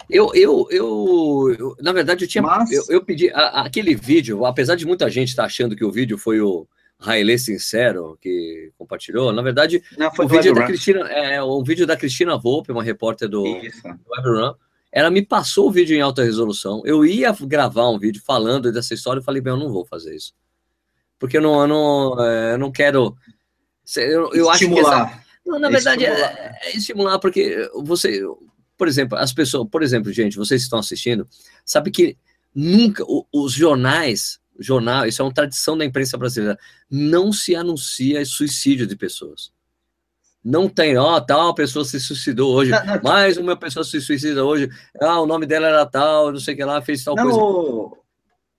Eu, eu, eu, eu na verdade, eu tinha. Mas... Eu, eu pedi a, aquele vídeo, apesar de muita gente estar tá achando que o vídeo foi o Railê Sincero que compartilhou, na verdade, Não, o vídeo da Cristina, é um vídeo da Cristina Volpe, uma repórter do, do Run, ela me passou o vídeo em alta resolução. Eu ia gravar um vídeo falando dessa história, eu falei, bem, eu não vou fazer isso. Porque eu não, eu não, é, eu não quero. Eu, eu acho que. Essa, não, na verdade, é estimular. É, é estimular, porque você, por exemplo, as pessoas, por exemplo, gente, vocês que estão assistindo, sabe que nunca os jornais, jornal, isso é uma tradição da imprensa brasileira, não se anuncia suicídio de pessoas. Não tem, ó, tal pessoa se suicidou hoje, não, não, mais uma pessoa se suicida hoje, ah, o nome dela era tal, não sei o que lá, fez tal não, coisa. O,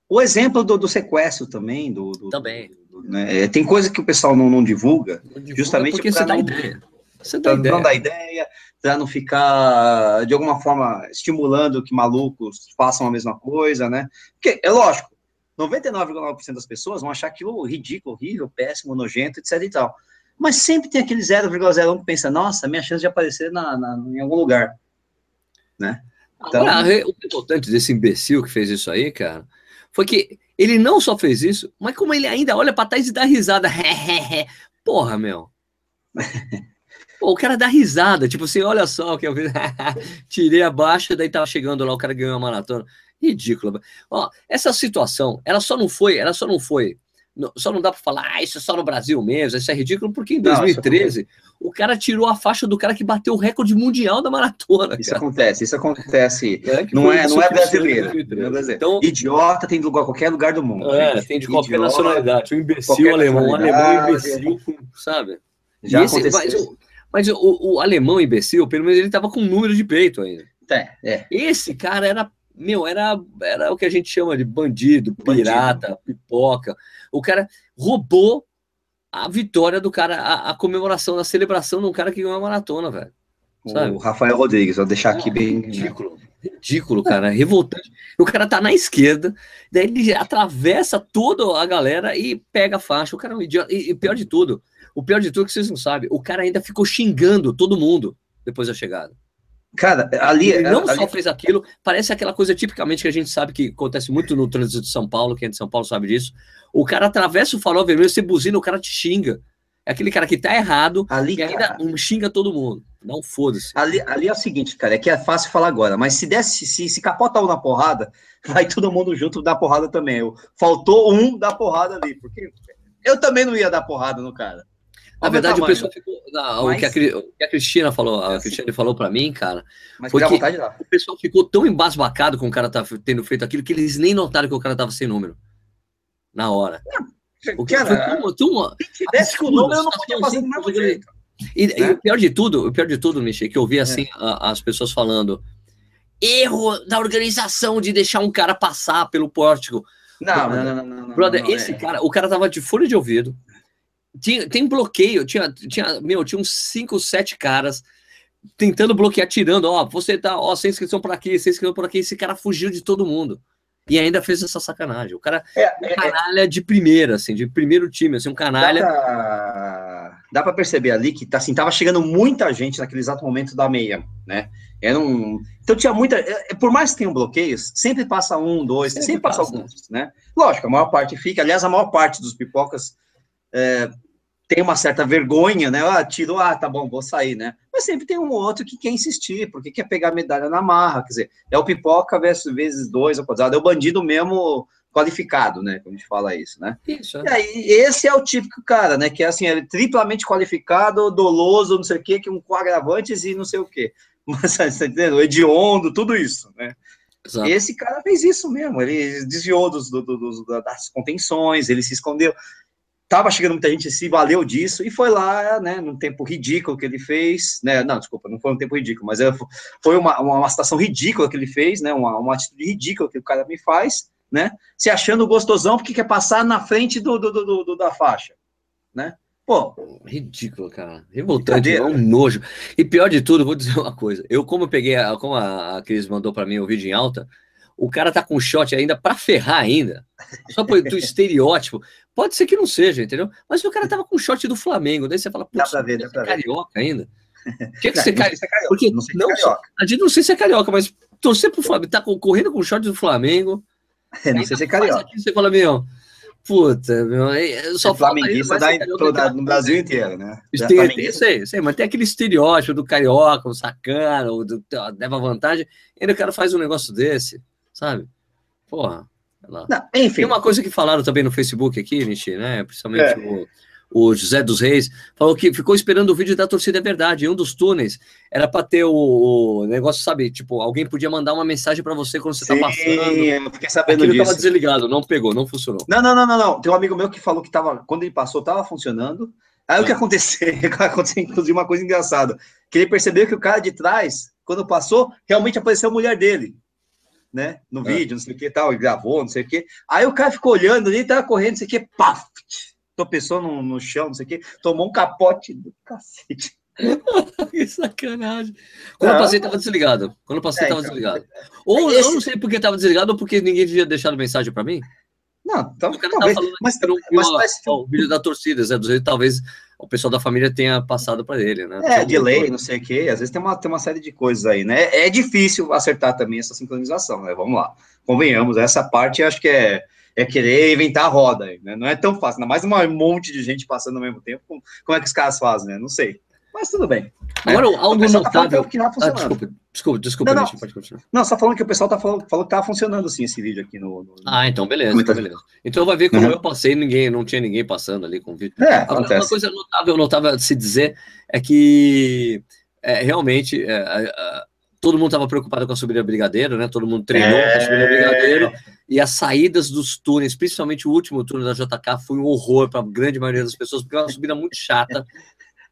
o exemplo do, do, sequestro também, do, do também. Do, né, tem coisa que o pessoal não, não divulga, divulga justamente porque você dá ideia. Você dá. Não dá ideia, para não ficar, de alguma forma, estimulando que malucos façam a mesma coisa, né? Porque, é lógico, 99,9% das pessoas vão achar aquilo ridículo, horrível, péssimo, nojento, etc e tal. Mas sempre tem aquele 0,01 que pensa, nossa, minha chance de aparecer na, na, em algum lugar, né? Então... Agora, o importante desse imbecil que fez isso aí, cara, foi que ele não só fez isso, mas como ele ainda olha para trás e dá risada. Porra, meu. Pô, o cara dá risada, tipo assim, olha só o que eu fiz. Tirei a baixa, daí tava chegando lá, o cara ganhou a maratona. Ridículo. Ó, essa situação, ela só não foi, ela só não foi. Só não dá para falar, ah, isso é só no Brasil mesmo, isso é ridículo, porque em 2013 não, o cara tirou a faixa do cara que bateu o recorde mundial da maratona. Isso cara. acontece, isso acontece. É, não, é, não é brasileiro. Não é brasileiro. Então, Idiota tem de lugar, qualquer lugar do mundo. É, gente. tem de qualquer Idiota, nacionalidade. Um imbecil alemão, um alemão imbecil, sabe? Já esse, aconteceu. Mas, mas o, o, alemão imbecil, pelo menos ele estava com um número de peito ainda. É, é. Esse cara era, meu, era, era o que a gente chama de bandido, pirata, bandido. pipoca. O cara roubou a vitória do cara, a, a comemoração, a celebração de um cara que ganhou a maratona, velho. O Rafael Rodrigues, vou deixar aqui bem. Ridículo, ridículo, cara, revoltante. O cara tá na esquerda, daí ele atravessa toda a galera e pega a faixa. O cara é um idiota. E, e pior de tudo, o pior de tudo é que vocês não sabem, o cara ainda ficou xingando todo mundo depois da chegada. Cara, ali. Ele não ali... só fez aquilo, parece aquela coisa tipicamente que a gente sabe que acontece muito no trânsito de São Paulo, quem é de São Paulo sabe disso. O cara atravessa o farol vermelho, você buzina, o cara te xinga. É aquele cara que tá errado ali, e ainda cara... xinga todo mundo. Não foda-se. Ali, ali é o seguinte, cara, é que é fácil falar agora, mas se desse, se, se capota um na porrada, vai todo mundo junto dar porrada também. Faltou um dar porrada ali, porque eu também não ia dar porrada no cara. Na verdade, o pessoal ficou. Não, mas... o, que a, o, que a, Cristina falou, a é Cristina falou para mim, cara, mas foi que o pessoal ficou tão embasbacado com o cara tá tendo feito aquilo que eles nem notaram que o cara tava sem número. Na hora. Não, o que cara, foi tão, tão, se tivesse com o número, eu não podia fazer do mesmo jeito. E, né? e, o pior de tudo, o pior de tudo, Michel, que eu vi é. assim é. a, as pessoas falando erro da organização de deixar um cara passar pelo pórtico. Não, não, não, não, não Brother, esse é. cara, o cara tava de folha de ouvido, tinha, tem bloqueio, tinha, tinha, meu, tinha uns 5, 7 caras tentando bloquear, tirando, ó, você tá, ó, sem inscrição por aqui, sem inscrição por aqui, esse cara fugiu de todo mundo. E ainda fez essa sacanagem. O cara é, é, um é. canalha de primeira, assim, de primeiro time, assim, um canalha. Dá pra, perceber ali que, tá, assim, tava chegando muita gente naquele exato momento da meia, né? Era um... Então tinha muita... É, por mais que tenham bloqueios, sempre passa um, dois, sempre, sempre passa, passa alguns, né? Lógico, a maior parte fica. Aliás, a maior parte dos pipocas é, tem uma certa vergonha, né? Ah, tirou, ah, tá bom, vou sair, né? Mas sempre tem um outro que quer insistir, porque quer pegar a medalha na marra, quer dizer, é o pipoca vezes, vezes dois, ou quadrado, é o bandido mesmo qualificado, né? Como a gente fala isso, né? Isso. É. E aí, esse é o típico cara, né? Que é assim, ele é triplamente qualificado, doloso, não sei o quê, que um com agravantes e não sei o quê. Mas, tá entendendo? Hediondo, tudo isso, né? Exato. Esse cara fez isso mesmo, ele desviou dos, do, do, das contenções, ele se escondeu. Tava chegando muita gente, se valeu disso, e foi lá, né, num tempo ridículo que ele fez, né, não, desculpa, não foi um tempo ridículo, mas é, foi uma, uma, uma situação ridícula que ele fez, né, uma, uma atitude ridícula que o cara me faz, né, se achando gostosão porque quer passar na frente do, do, do, do da faixa, né, Pô, ridículo, cara. Revoltante, é um nojo. E pior de tudo, vou dizer uma coisa. Eu, como eu peguei, a, como a, a Cris mandou para mim o vídeo em alta, o cara tá com shot ainda para ferrar ainda. Só por do estereótipo. Pode ser que não seja, entendeu? Mas o cara tava com shot do Flamengo. Daí você fala, pô, dá pra ver, dá pra é carioca ainda. Que que não, você não, é carioca. Porque não, sei não, é carioca. A gente não sei se é carioca, mas torcer pro Flamengo, tá correndo com shot do Flamengo. É, não sei se é carioca. Aqui, você fala, meu, Puta, meu, só é flamenguista dá em, no Brasil inteiro, né? Tem, sei, sei, mas tem aquele estereótipo do carioca, o sacana, o do, leva vantagem, ainda o cara faz um negócio desse, sabe? Porra. Não, enfim. Tem uma coisa que falaram também no Facebook aqui, Nishi, né? Principalmente é. o o José dos Reis, falou que ficou esperando o vídeo da torcida é verdade. Em um dos túneis era para ter o, o, negócio, sabe? Tipo, alguém podia mandar uma mensagem para você quando você tá Sim, tá passando. eu fiquei sabendo Aquilo disso. tava desligado, não pegou, não funcionou. Não, não, não, não, não. Tem um amigo meu que falou que tava, quando ele passou, tava funcionando. Aí ah. o que ah. aconteceu? aconteceu, inclusive, uma coisa engraçada. Que ele percebeu que o cara de trás, quando passou, realmente apareceu a mulher dele. Né? No ah. vídeo, não sei o que tal, ele gravou, não sei o que. Aí o cara ficou olhando ali, tava correndo, não sei o que, paf! tropeçou no, no chão, não sei o quê, tomou um capote do cacete. que sacanagem. Quando eu passei, tava desligado. Quando eu passei, é, tava então, desligado. Ou esse... eu não sei porque tava desligado ou porque ninguém tinha deixado mensagem para mim. Não, então, talvez. mas, não, mas, mas, o vídeo da torcida, Zé dos talvez o pessoal da família tenha passado para ele, né? É, de lei, não sei o quê. Às vezes tem uma, tem uma série de coisas aí, né? É difícil acertar também essa sincronização, né? Vamos lá. Convenhamos, essa parte acho que é é querer inventar a roda. Né? Não é tão fácil, ainda mais um monte de gente passando ao mesmo tempo. Como, como é que os caras fazem, né? Não sei. Mas tudo bem. Agora, é. algo tá notável... Tá que não ah, desculpa, desculpa, desculpa, não, não. pode continuar. Não, só falando que o pessoal tá falando, falou que tava funcionando assim esse vídeo aqui no. no ah, então beleza, então beleza. Então vai ver como uhum. eu passei, ninguém, não tinha ninguém passando ali com o vídeo. É, Agora, acontece. uma coisa notável, notável de se dizer é que é, realmente é, todo mundo estava preocupado com a subida Brigadeiro, né? Todo mundo treinou é... a subida Brigadeiro e as saídas dos túneis, principalmente o último túnel da JK, foi um horror para a grande maioria das pessoas, porque é uma subida muito chata,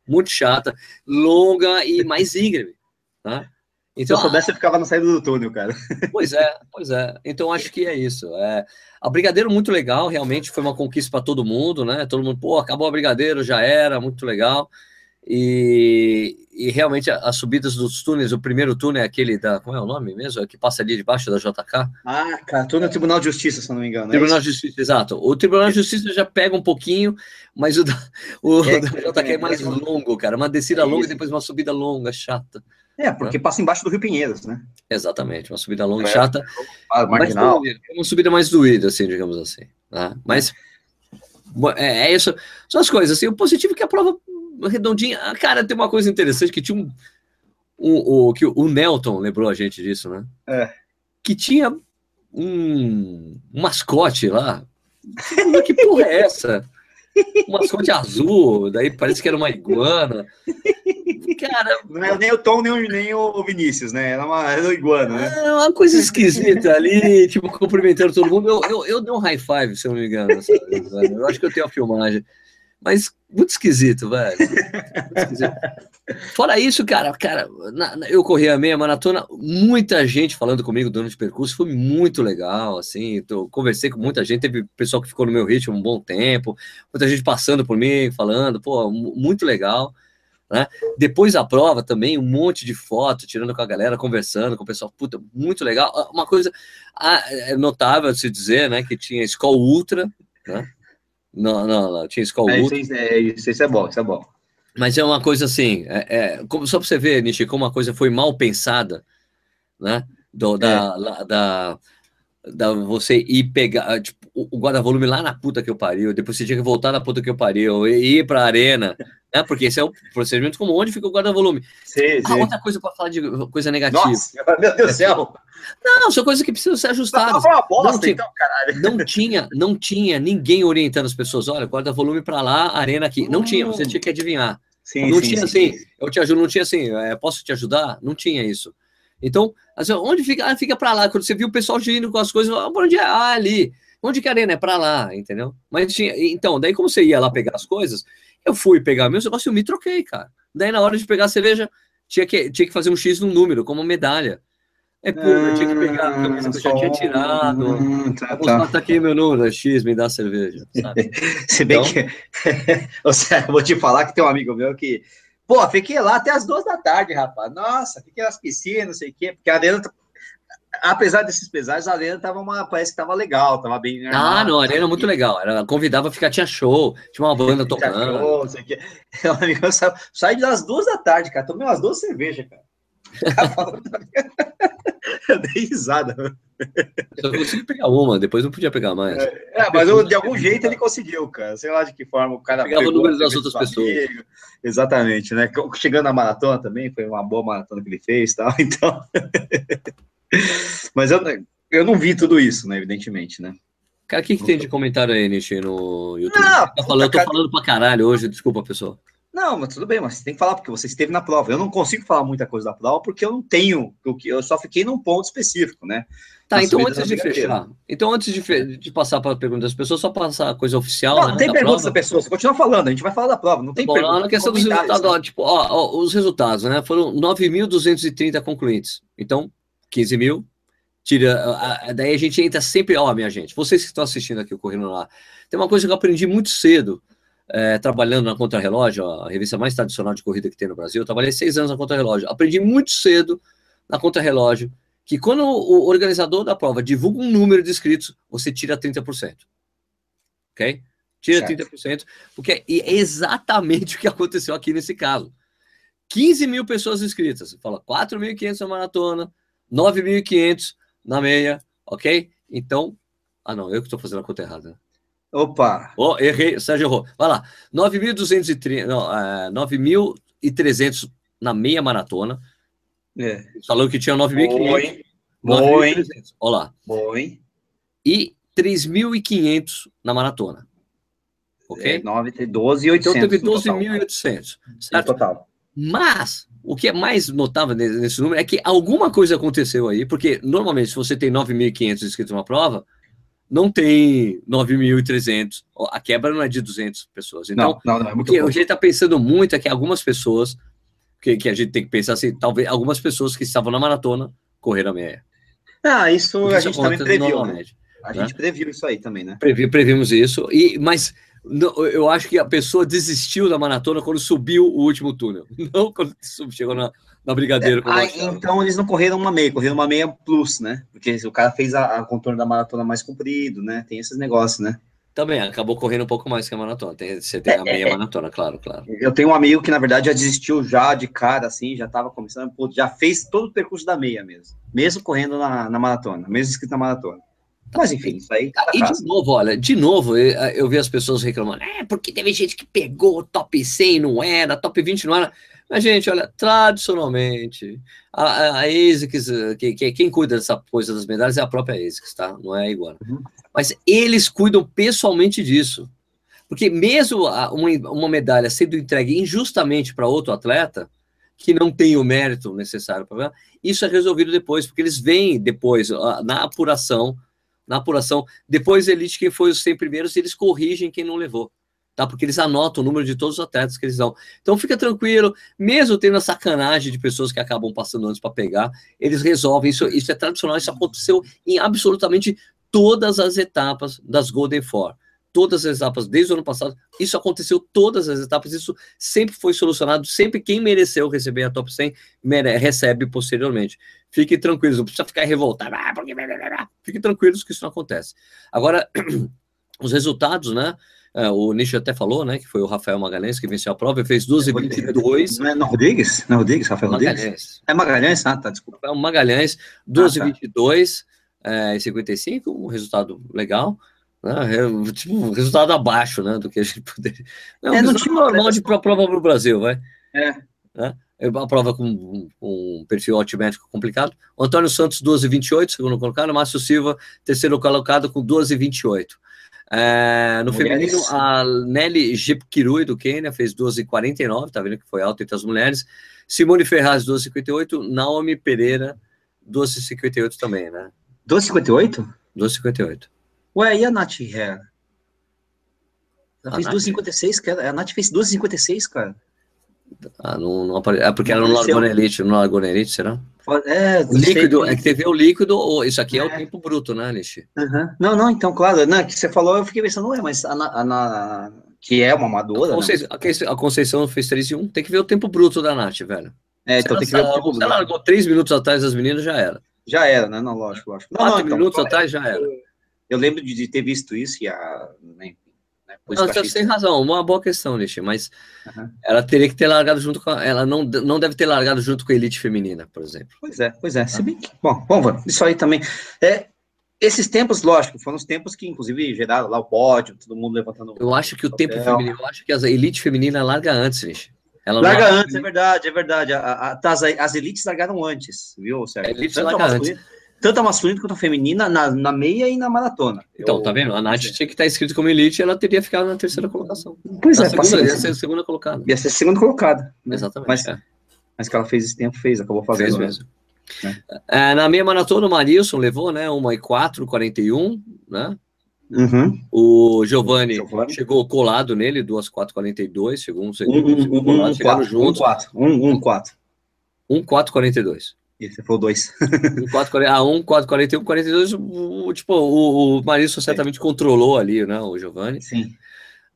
muito chata, longa e mais íngreme, tá? Então, Se eu soubesse, eu ficava na saída do túnel, cara. Pois é, pois é. Então acho que é isso. É, a Brigadeiro muito legal, realmente foi uma conquista para todo mundo, né? Todo mundo, pô, acabou a Brigadeiro, já era, muito legal. E, e realmente as subidas dos túneis, o primeiro túnel é aquele da. Como é o nome mesmo? É que passa ali debaixo da JK? Ah, cara, túnel Tribunal de Justiça, se não me engano. É Tribunal é de Justiça, exato. O Tribunal de Justiça já pega um pouquinho, mas o da, o é, da JK é, é mais longo, cara. Uma descida é longa e depois uma subida longa, chata. É, porque passa embaixo do Rio Pinheiros, né? Exatamente, uma subida longa e chata. Marginal. uma subida mais doída, assim, digamos assim. Né? Mas é, é isso. São as coisas. Assim, o positivo é que a prova redondinha. Ah, cara, tem uma coisa interessante que tinha um. um, um que o Nelton lembrou a gente disso, né? É. Que tinha um, um mascote lá. Que porra é essa? Um mascote azul, daí parece que era uma iguana. Cara, não é nem o Tom, nem o, nem o Vinícius, né? Era uma, era uma iguana, né? É uma coisa esquisita ali, tipo, cumprimentando todo mundo. Eu, eu, eu dei um high five, se eu não me engano. Sabe? Eu acho que eu tenho a filmagem. Mas muito esquisito, velho. Muito esquisito. Fora isso, cara, cara, na, na, eu corri a meia maratona, muita gente falando comigo durante o percurso, foi muito legal, assim, tô, conversei com muita gente, teve pessoal que ficou no meu ritmo um bom tempo, muita gente passando por mim, falando, pô, muito legal, né? Depois da prova também, um monte de foto, tirando com a galera, conversando com o pessoal, puta, muito legal. Uma coisa ah, é notável se dizer, né, que tinha escola ultra, né? Não, não, não. Tinha Skull é, isso, é, isso, isso é bom, isso é bom. Mas é uma coisa assim, é, é, como, só para você ver, Nishi, como uma coisa foi mal pensada, né? Do, da, é. da, da, você ir pegar tipo, o guarda-volume lá na puta que eu pariu, depois você tinha que voltar na puta que eu pariu, e ir pra arena, né? Porque esse é o procedimento comum, onde fica o guarda-volume. Ah, outra coisa para falar de coisa negativa. Nossa, meu Deus do céu! Não, são coisas que precisam ser ajustadas. Não, bosta, não, tinha, então, não tinha, não tinha ninguém orientando as pessoas. Olha, guarda-volume para lá, arena aqui. Não hum. tinha, você tinha que adivinhar. Sim, não sim, tinha sim, assim, eu te ajudo, não tinha assim, é, posso te ajudar? Não tinha isso. Então, assim, onde fica? Ah, fica para lá. Quando você viu o pessoal indo com as coisas, ah, onde é? Ah, ali. Onde que a arena é para lá, entendeu? Mas tinha, então, daí como você ia lá pegar as coisas, eu fui pegar meus negócios e eu me troquei, cara. Daí na hora de pegar a cerveja, tinha que, tinha que fazer um X no número, como medalha. É pô, eu tinha que pegar a camisa que eu já tinha tirado. Hum, tá, tá. tá aqui meu número, X, me dá cerveja. Sabe? Se bem então... que. Você, vou te falar que tem um amigo meu que. Pô, fiquei lá até as duas da tarde, rapaz. Nossa, fiquei nas piscinas, não sei o quê, porque a arena. Apesar desses pesares, a arena tava uma, parece que tava legal, tava bem. Ah, não, a arena é muito legal. Ela convidava a ficar, tinha show, tinha uma banda tocando. Show, não sei o quê. Um amigo meu sai das duas da tarde, cara. Tomei umas duas cervejas, cara. Eu dei risada. Só consegui pegar uma, depois não podia pegar mais. É, é mas eu, de algum jeito ele conseguiu, cara. Sei lá de que forma o cara. Pegava o número das outras pessoas. Amigo. Exatamente, né? Chegando na maratona também, foi uma boa maratona que ele fez tal. Então. mas eu, eu não vi tudo isso, né? Evidentemente, né? Cara, o que, que tem de comentário aí, Nishi, no YouTube? Não, tá falando, eu tô cara... falando pra caralho hoje, desculpa, pessoal. Não, mas tudo bem, mas você tem que falar, porque você esteve na prova. Eu não consigo falar muita coisa da prova, porque eu não tenho, eu só fiquei num ponto específico, né? Tá, então antes de fechar, então antes de, passar para a pergunta das pessoas, só passar a coisa oficial. Não, né, não tem da pessoa, você continua falando, a gente vai falar da prova, não tem tá pergunta. Na questão dos resultados, ó, tipo, ó, ó, os resultados, né? Foram 9.230 concluintes. Então, 15 mil, tira. Daí a gente entra sempre, ó, minha gente, vocês que estão assistindo aqui o Correndo lá, tem uma coisa que eu aprendi muito cedo é, trabalhando na Contra-Relógio, a revista mais tradicional de corrida que tem no Brasil. Eu trabalhei seis anos na Contra-Relógio. Aprendi muito cedo na Contra-Relógio que quando o organizador da prova divulga um número de inscritos, você tira 30%. Ok? Tira certo. 30%, porque é exatamente o que aconteceu aqui nesse caso. 15 mil pessoas inscritas. Fala 4.500 na maratona, 9.500 na meia, ok? Então, ah não, eu que estou fazendo a conta errada. Opa! Oh, errei, Sérgio errou. Vai lá. 9.230, não, é, 9.300 na meia maratona. É. Falou que tinha 9.500. 9.300. Olha lá. Oi. E 3.500 na maratona. Ok? É, 9, 12 Então teve 12.800. Certo? Total. Mas, o que é mais notável nesse número é que alguma coisa aconteceu aí, porque normalmente se você tem 9.500 inscritos numa prova, não tem 9.300. A quebra não é de 200 pessoas. Então, não, não, não é muito o que a gente está pensando muito é que algumas pessoas, que, que a gente tem que pensar assim, talvez algumas pessoas que estavam na maratona correram a meia. Ah, isso Porque a gente também previu. Né? A né? gente previu isso aí também, né? Previ, previmos isso. E, mas eu acho que a pessoa desistiu da maratona quando subiu o último túnel, não quando chegou na, na Brigadeiro. É, ah, então eles não correram uma meia, correram uma meia plus, né? Porque o cara fez a, a contorno da maratona mais comprido, né? Tem esses negócios, né? Também, acabou correndo um pouco mais que a maratona. Tem, você tem a meia é, é. maratona, claro, claro. Eu tenho um amigo que, na verdade, já desistiu já de cara, assim, já estava começando, já fez todo o percurso da meia mesmo. Mesmo correndo na, na maratona, mesmo escrito na maratona. Mas enfim, isso aí. E de novo, olha, de novo, eu, eu, vi as pessoas reclamando, é, porque teve gente que pegou top 100 não era, top 20 não era. Mas, gente, olha, tradicionalmente, a, a, a ASICS, que, que, quem cuida dessa coisa das medalhas é a própria ASICS, tá? Não é igual. Uhum. Mas eles cuidam pessoalmente disso. Porque mesmo a, uma, uma medalha sendo entregue injustamente para outro atleta, que não tem o mérito necessário para isso é resolvido depois, porque eles veem depois, na apuração, na apuração. Depois, elite, quem foi os 100 primeiros, eles corrigem quem não levou. Tá? Porque eles anotam o número de todos os atletas que eles dão. Então fica tranquilo, mesmo tendo a sacanagem de pessoas que acabam passando antes para pegar, eles resolvem. Isso, isso é tradicional, isso aconteceu em absolutamente todas as etapas das Golden Four todas as etapas desde o ano passado. Isso aconteceu todas as etapas, isso sempre foi solucionado, sempre quem mereceu receber a top 100 mere recebe posteriormente. Fiquem tranquilos, não precisa ficar revoltado. Ah, porque... Fiquem tranquilos que isso não acontece. Agora, os resultados, né? É, o Nicho até falou, né? Que foi o Rafael Magalhães que venceu a prova e fez 12,22. Não é no Rodrigues? Não é Rodrigues? Rafael Magalhães. Rodrigues? É Magalhães? Ah, tá, desculpa. É o Magalhães, 12,22 ah, tá. é, 55, um resultado legal. Né? É, tipo, um resultado abaixo né, do que a gente poderia. É um é, resultado normal de prova para o Brasil, vai. É. Né? É uma prova com um, um perfil altimétrico complicado. O Antônio Santos, 12,28, segundo colocado. Márcio Silva, terceiro colocado, com 12,28. É, no mulheres. feminino, a Nelly Jepkirui, do Quênia, fez 12,49, tá vendo que foi alto entre as mulheres. Simone Ferraz, 12,58. Naomi Pereira, 12,58 também, né? 12,58? 12,58. Ué, e a Nath Hair? Ela a fez 2,56, cara. A Nath fez 2,56, cara. Ah, não, não apare... É porque ela não largou na Elite, não largou na Elite, será? É, o líquido, é que teve o líquido, isso aqui é, é o tempo bruto, né, Alice? Uhum. Não, não, então, claro, né, que você falou, eu fiquei pensando, ué, mas a, a, a, que é uma amadora. A Conceição, né? a Conceição fez 3 e 1, tem que ver o tempo bruto da Nath, velho. É, então se tem ela, que ver o tempo bruto. Ela largou 3 minutos atrás das meninas, já era. Já era, né? Não, lógico, lógico. Não, 4 então, minutos atrás já era. Eu lembro de, de ter visto isso e a. Não, você tem razão, uma boa questão, Lixe, mas uhum. ela teria que ter largado junto com. A, ela não, não deve ter largado junto com a elite feminina, por exemplo. Pois é, pois é. Se bem que. Bom, bom, isso aí também. É, esses tempos, lógico, foram os tempos que, inclusive, geraram lá o pódio, todo mundo levantando. Eu acho que o tempo feminino, eu acho que a elite feminina larga antes, Lixe. Ela larga larga antes, é verdade, é verdade. A, a, as, as elites largaram antes, viu, Sérgio? A elite larga antes tanto a masculina quanto a feminina, na, na meia e na maratona. Então, eu, tá vendo? A Nath tinha que estar escrito como elite e ela teria ficado na terceira colocação. Pois na é, segunda, ia ser a segunda colocada. Ia ser a segunda colocada. Né? Exatamente. Mas, é. mas que ela fez esse tempo, fez, acabou fazendo. Fez mesmo. Né? É, na meia maratona, o Marilson levou, né? Uma e 4, 41, né? Uhum. O Giovanni, Giovanni, chegou colado nele, 2, 4, 42, chegou um segundo, um, um, colado, um, chegaram quatro, juntos. 1, 4, 1, 1, 4. 1, 4, 42. E você falou dois. 4, a 1, 4, 41, 42. O, tipo, o, o Marisco certamente controlou ali, né? O Giovanni. Sim.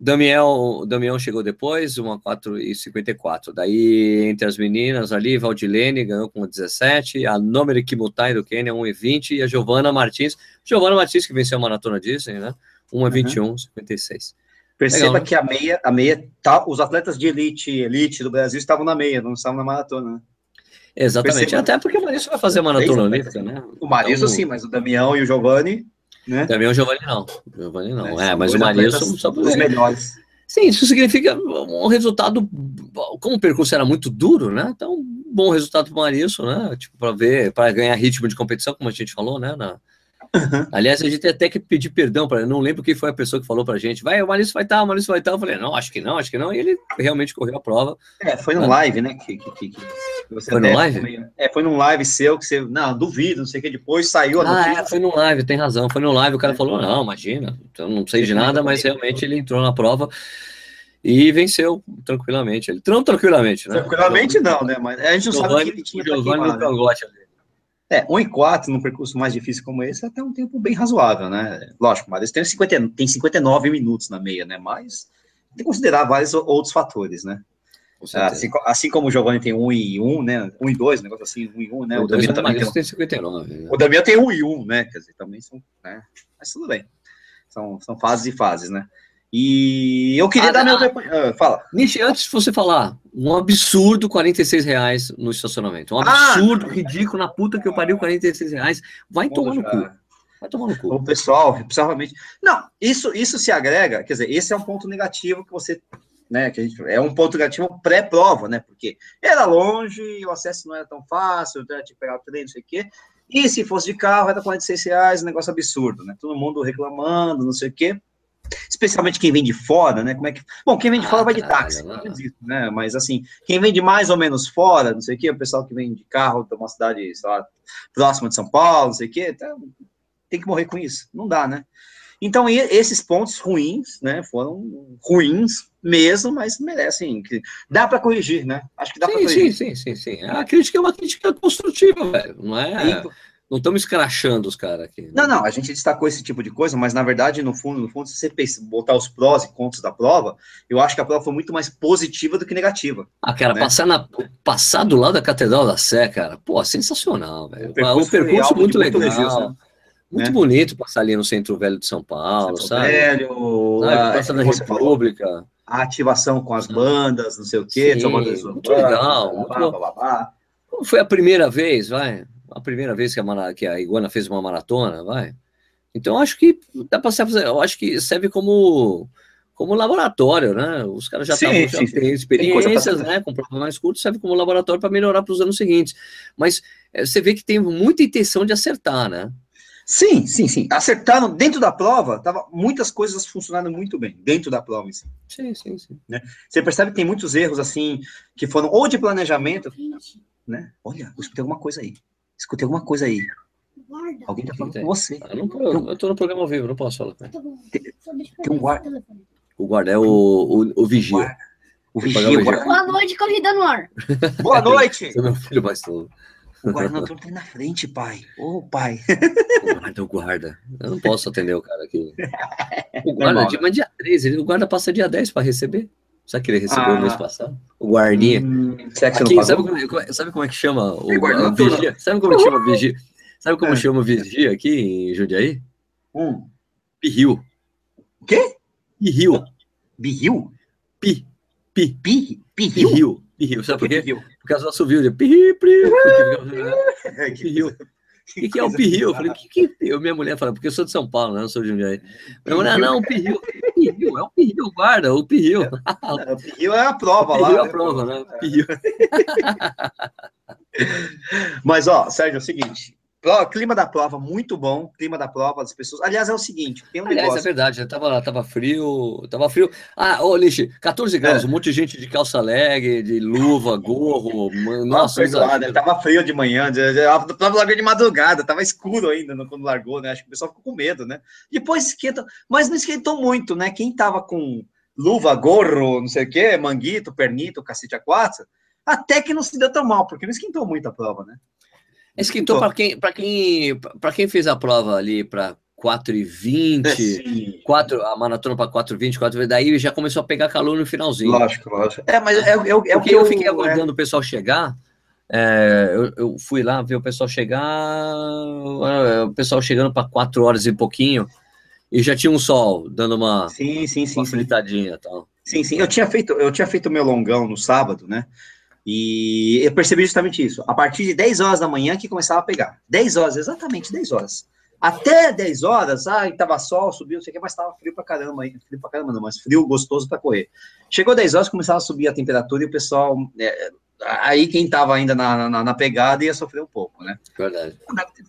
Damião, Damião chegou depois, uma 4 e 54. Daí, entre as meninas ali, Valdilene ganhou com 17, a Nomeri Kimutai do Quênia, 1 e 20, e a Giovana Martins, Giovana Martins que venceu a maratona Disney, né? 1 e 21, uhum. 56. Perceba Legal, né? que a meia, a meia, tá, os atletas de elite, elite do Brasil estavam na meia, não estavam na maratona, né? Exatamente. Perceba... Até porque o Marisco vai fazer maratona olímpica, né? O Marisco então, sim, mas o Damião e o Giovanni, né? Damião e o Giovanni não. O Giovanni não. É, é mas o Marisco são os melhores. Sim, isso significa um resultado, como o percurso era muito duro, né? Então, um bom resultado para o Marisco, né? Tipo, para ver, para ganhar ritmo de competição, como a gente falou, né? Na, Uhum. Aliás, a gente tem até que pedir perdão para não lembro quem foi a pessoa que falou para a gente, vai, o Maurício vai estar, tá, o Maurício vai estar. Tá. Eu falei, não, acho que não, acho que não. E ele realmente correu a prova. É, foi no live, né? Que, que, que foi no live? É, foi num live seu que você, não, duvido, não sei o que, depois saiu a notícia. Ah, é, foi no live, tem razão, foi no live. O cara é. falou, não, imagina, eu não sei de nada, mas realmente ele entrou na prova e venceu tranquilamente. Ele, tranquilamente, né? Tranquilamente não, né? Mas a gente não Giovani, sabe o que ele tinha. O Giovanni no cangote ali. É, 1 e 4 num percurso mais difícil como esse é até um tempo bem razoável, né? Lógico, mas tem, 50, tem 59 minutos na meia, né? Mas tem que considerar vários outros fatores, né? Assim, assim, como o Giovanni tem 1 e 1, né? 1 e 2, um negócio assim, 1 e 1, né? O, o Damião também tem, tem 59. Né? O Damião tem 1 e 1, né? Quer dizer, também são, né? Mas tudo bem. São, são fases e fases, né? E eu queria ah, dar meu depoimento. Ah, fala. Nishi, antes de você falar, um absurdo 46 reais no estacionamento. Um ah, absurdo, ah, ridículo, na puta que eu pariu 46 reais. Vai tomar no cu. Vai tomar no cu. O pessoal, principalmente. Não, isso, isso se agrega, quer dizer, esse é um ponto negativo que você. Né, que gente, é um ponto negativo pré-prova, né? Porque era longe, o acesso não era tão fácil, tinha que pegar o trem, não sei o quê. E se fosse de carro, era 46 reais, um negócio absurdo, né? Todo mundo reclamando, não sei o quê especialmente quem vem de fora, né? Como é que. Bom, quem vem de fora vai de táxi, né? Mas assim, quem vem de mais ou menos fora, não sei o quê, o pessoal que vem de carro de uma cidade, sei lá, próxima de São Paulo, não sei o quê, tá, tem que morrer com isso. Não dá, né? Então, esses pontos ruins, né, foram ruins mesmo, mas merecem. Dá para corrigir, né? Acho que dá para corrigir. Sim, sim, sim, sim. A crítica é uma crítica construtiva, velho. Não é. Não estamos escrachando os caras aqui. Né? Não, não, a gente destacou esse tipo de coisa, mas na verdade, no fundo, no fundo, se você pensa, botar os prós e contras da prova, eu acho que a prova foi muito mais positiva do que negativa. Ah, cara, né? passar, na, passar do lado da Catedral da Sé, cara, pô, sensacional, velho. O percurso, o percurso muito legal. Muito, muito né? bonito passar ali no Centro Velho de São Paulo, Centro sabe? Velho, sabe? A, Praça da República. Falou, a ativação com as bandas, não sei o quê. Sim, muito legal. Blá, blá, blá, blá. Foi a primeira vez, vai? A primeira vez que a, que a Iguana fez uma maratona, vai. Então acho que dá para fazer, eu acho que serve como como laboratório, né? Os caras já, sim, já têm experiências, né? Com provas mais curtas, serve como laboratório para melhorar para os anos seguintes. Mas é, você vê que tem muita intenção de acertar, né? Sim, sim, sim. Acertaram dentro da prova, tava muitas coisas funcionando muito bem dentro da prova em si. Sim, sim, sim. Né? Você percebe que tem muitos erros assim que foram ou de planejamento, né? Olha, escutei alguma coisa aí. Escutei alguma coisa aí. Guarda. Alguém tá falando com você. Eu, não, eu, eu tô no programa ao vivo, não posso falar. Tá. Tem, tem um guarda. O guarda é o, o, o vigia. O vigia. Boa noite, corrida no ar. Boa noite. Você é meu filho mais todo. O guarda noturno tá na frente, pai. Ô, oh, pai. O guarda, o guarda. Eu não posso atender o cara aqui. O guarda, dia, mas dia 13, o guarda passa dia 10 para receber. Sabe que ele recebeu ah. mês passado? O guardinha. Hum, Aqui, sabe, como, é, sabe como é que chama o, o vigia? Sabe como chama o vigia? Sabe como é. chama o vigia aqui em Jundiaí? Hum. Pirril. O quê? Pirril. Birril? Pi. Pi. Pi. Pirril. Pirril. Pirril. Sabe por quê? Por causa do assovio de pirri, pirri. Pirril. O que, que, é o pirril? Eu falei, o que, que eu? Minha mulher fala, porque eu sou de São Paulo, né? Eu sou de Jundiaí. Minha mulher, não, o pirril. pirril, é o pirril, guarda, o pirril. É, o pirril é a prova lá. Pirril é a prova, né? Pirril. Mas, ó, Sérgio, é o seguinte, clima da prova muito bom, clima da prova das pessoas. Aliás, é o seguinte, tem um Aliás, negócio. é verdade, já tava tava frio, tava frio. Ah, ô, Lixe, 14 graus, é. um monte de gente de calça leg, de luva, gorro. Nossa, né? tava frio de manhã, tava largando de madrugada, tava escuro ainda quando largou, né? Acho que o pessoal ficou com medo, né? Depois esquenta, mas não esquentou muito, né? Quem tava com luva, gorro, não sei o quê, manguito, pernito, cacete a quatro, até que não se deu tão mal, porque não esquentou muito a prova, né? Esquentou para quem, para quem, para quem fez a prova ali para 4,20, é, 4, a maratona para 4,20, 4, daí já começou a pegar calor no finalzinho. Lógico, lógico. É, mas é, é, é o que eu, fiquei aguardando é. o pessoal chegar. É, eu, eu, fui lá ver o pessoal chegar, é, o pessoal chegando para 4 horas e pouquinho, e já tinha um sol dando uma sim, sim, sim, facilitadinha, sim. tal. Sim, sim. Eu tinha feito, eu tinha feito meu longão no sábado, né? E eu percebi justamente isso. A partir de 10 horas da manhã que começava a pegar. 10 horas, exatamente 10 horas. Até 10 horas, ah, tava sol, subiu, não sei o que, mas tava frio pra caramba, frio pra caramba não, mas frio gostoso para correr. Chegou 10 horas, começava a subir a temperatura e o pessoal, é, aí quem tava ainda na, na, na, pegada ia sofrer um pouco, né? Verdade.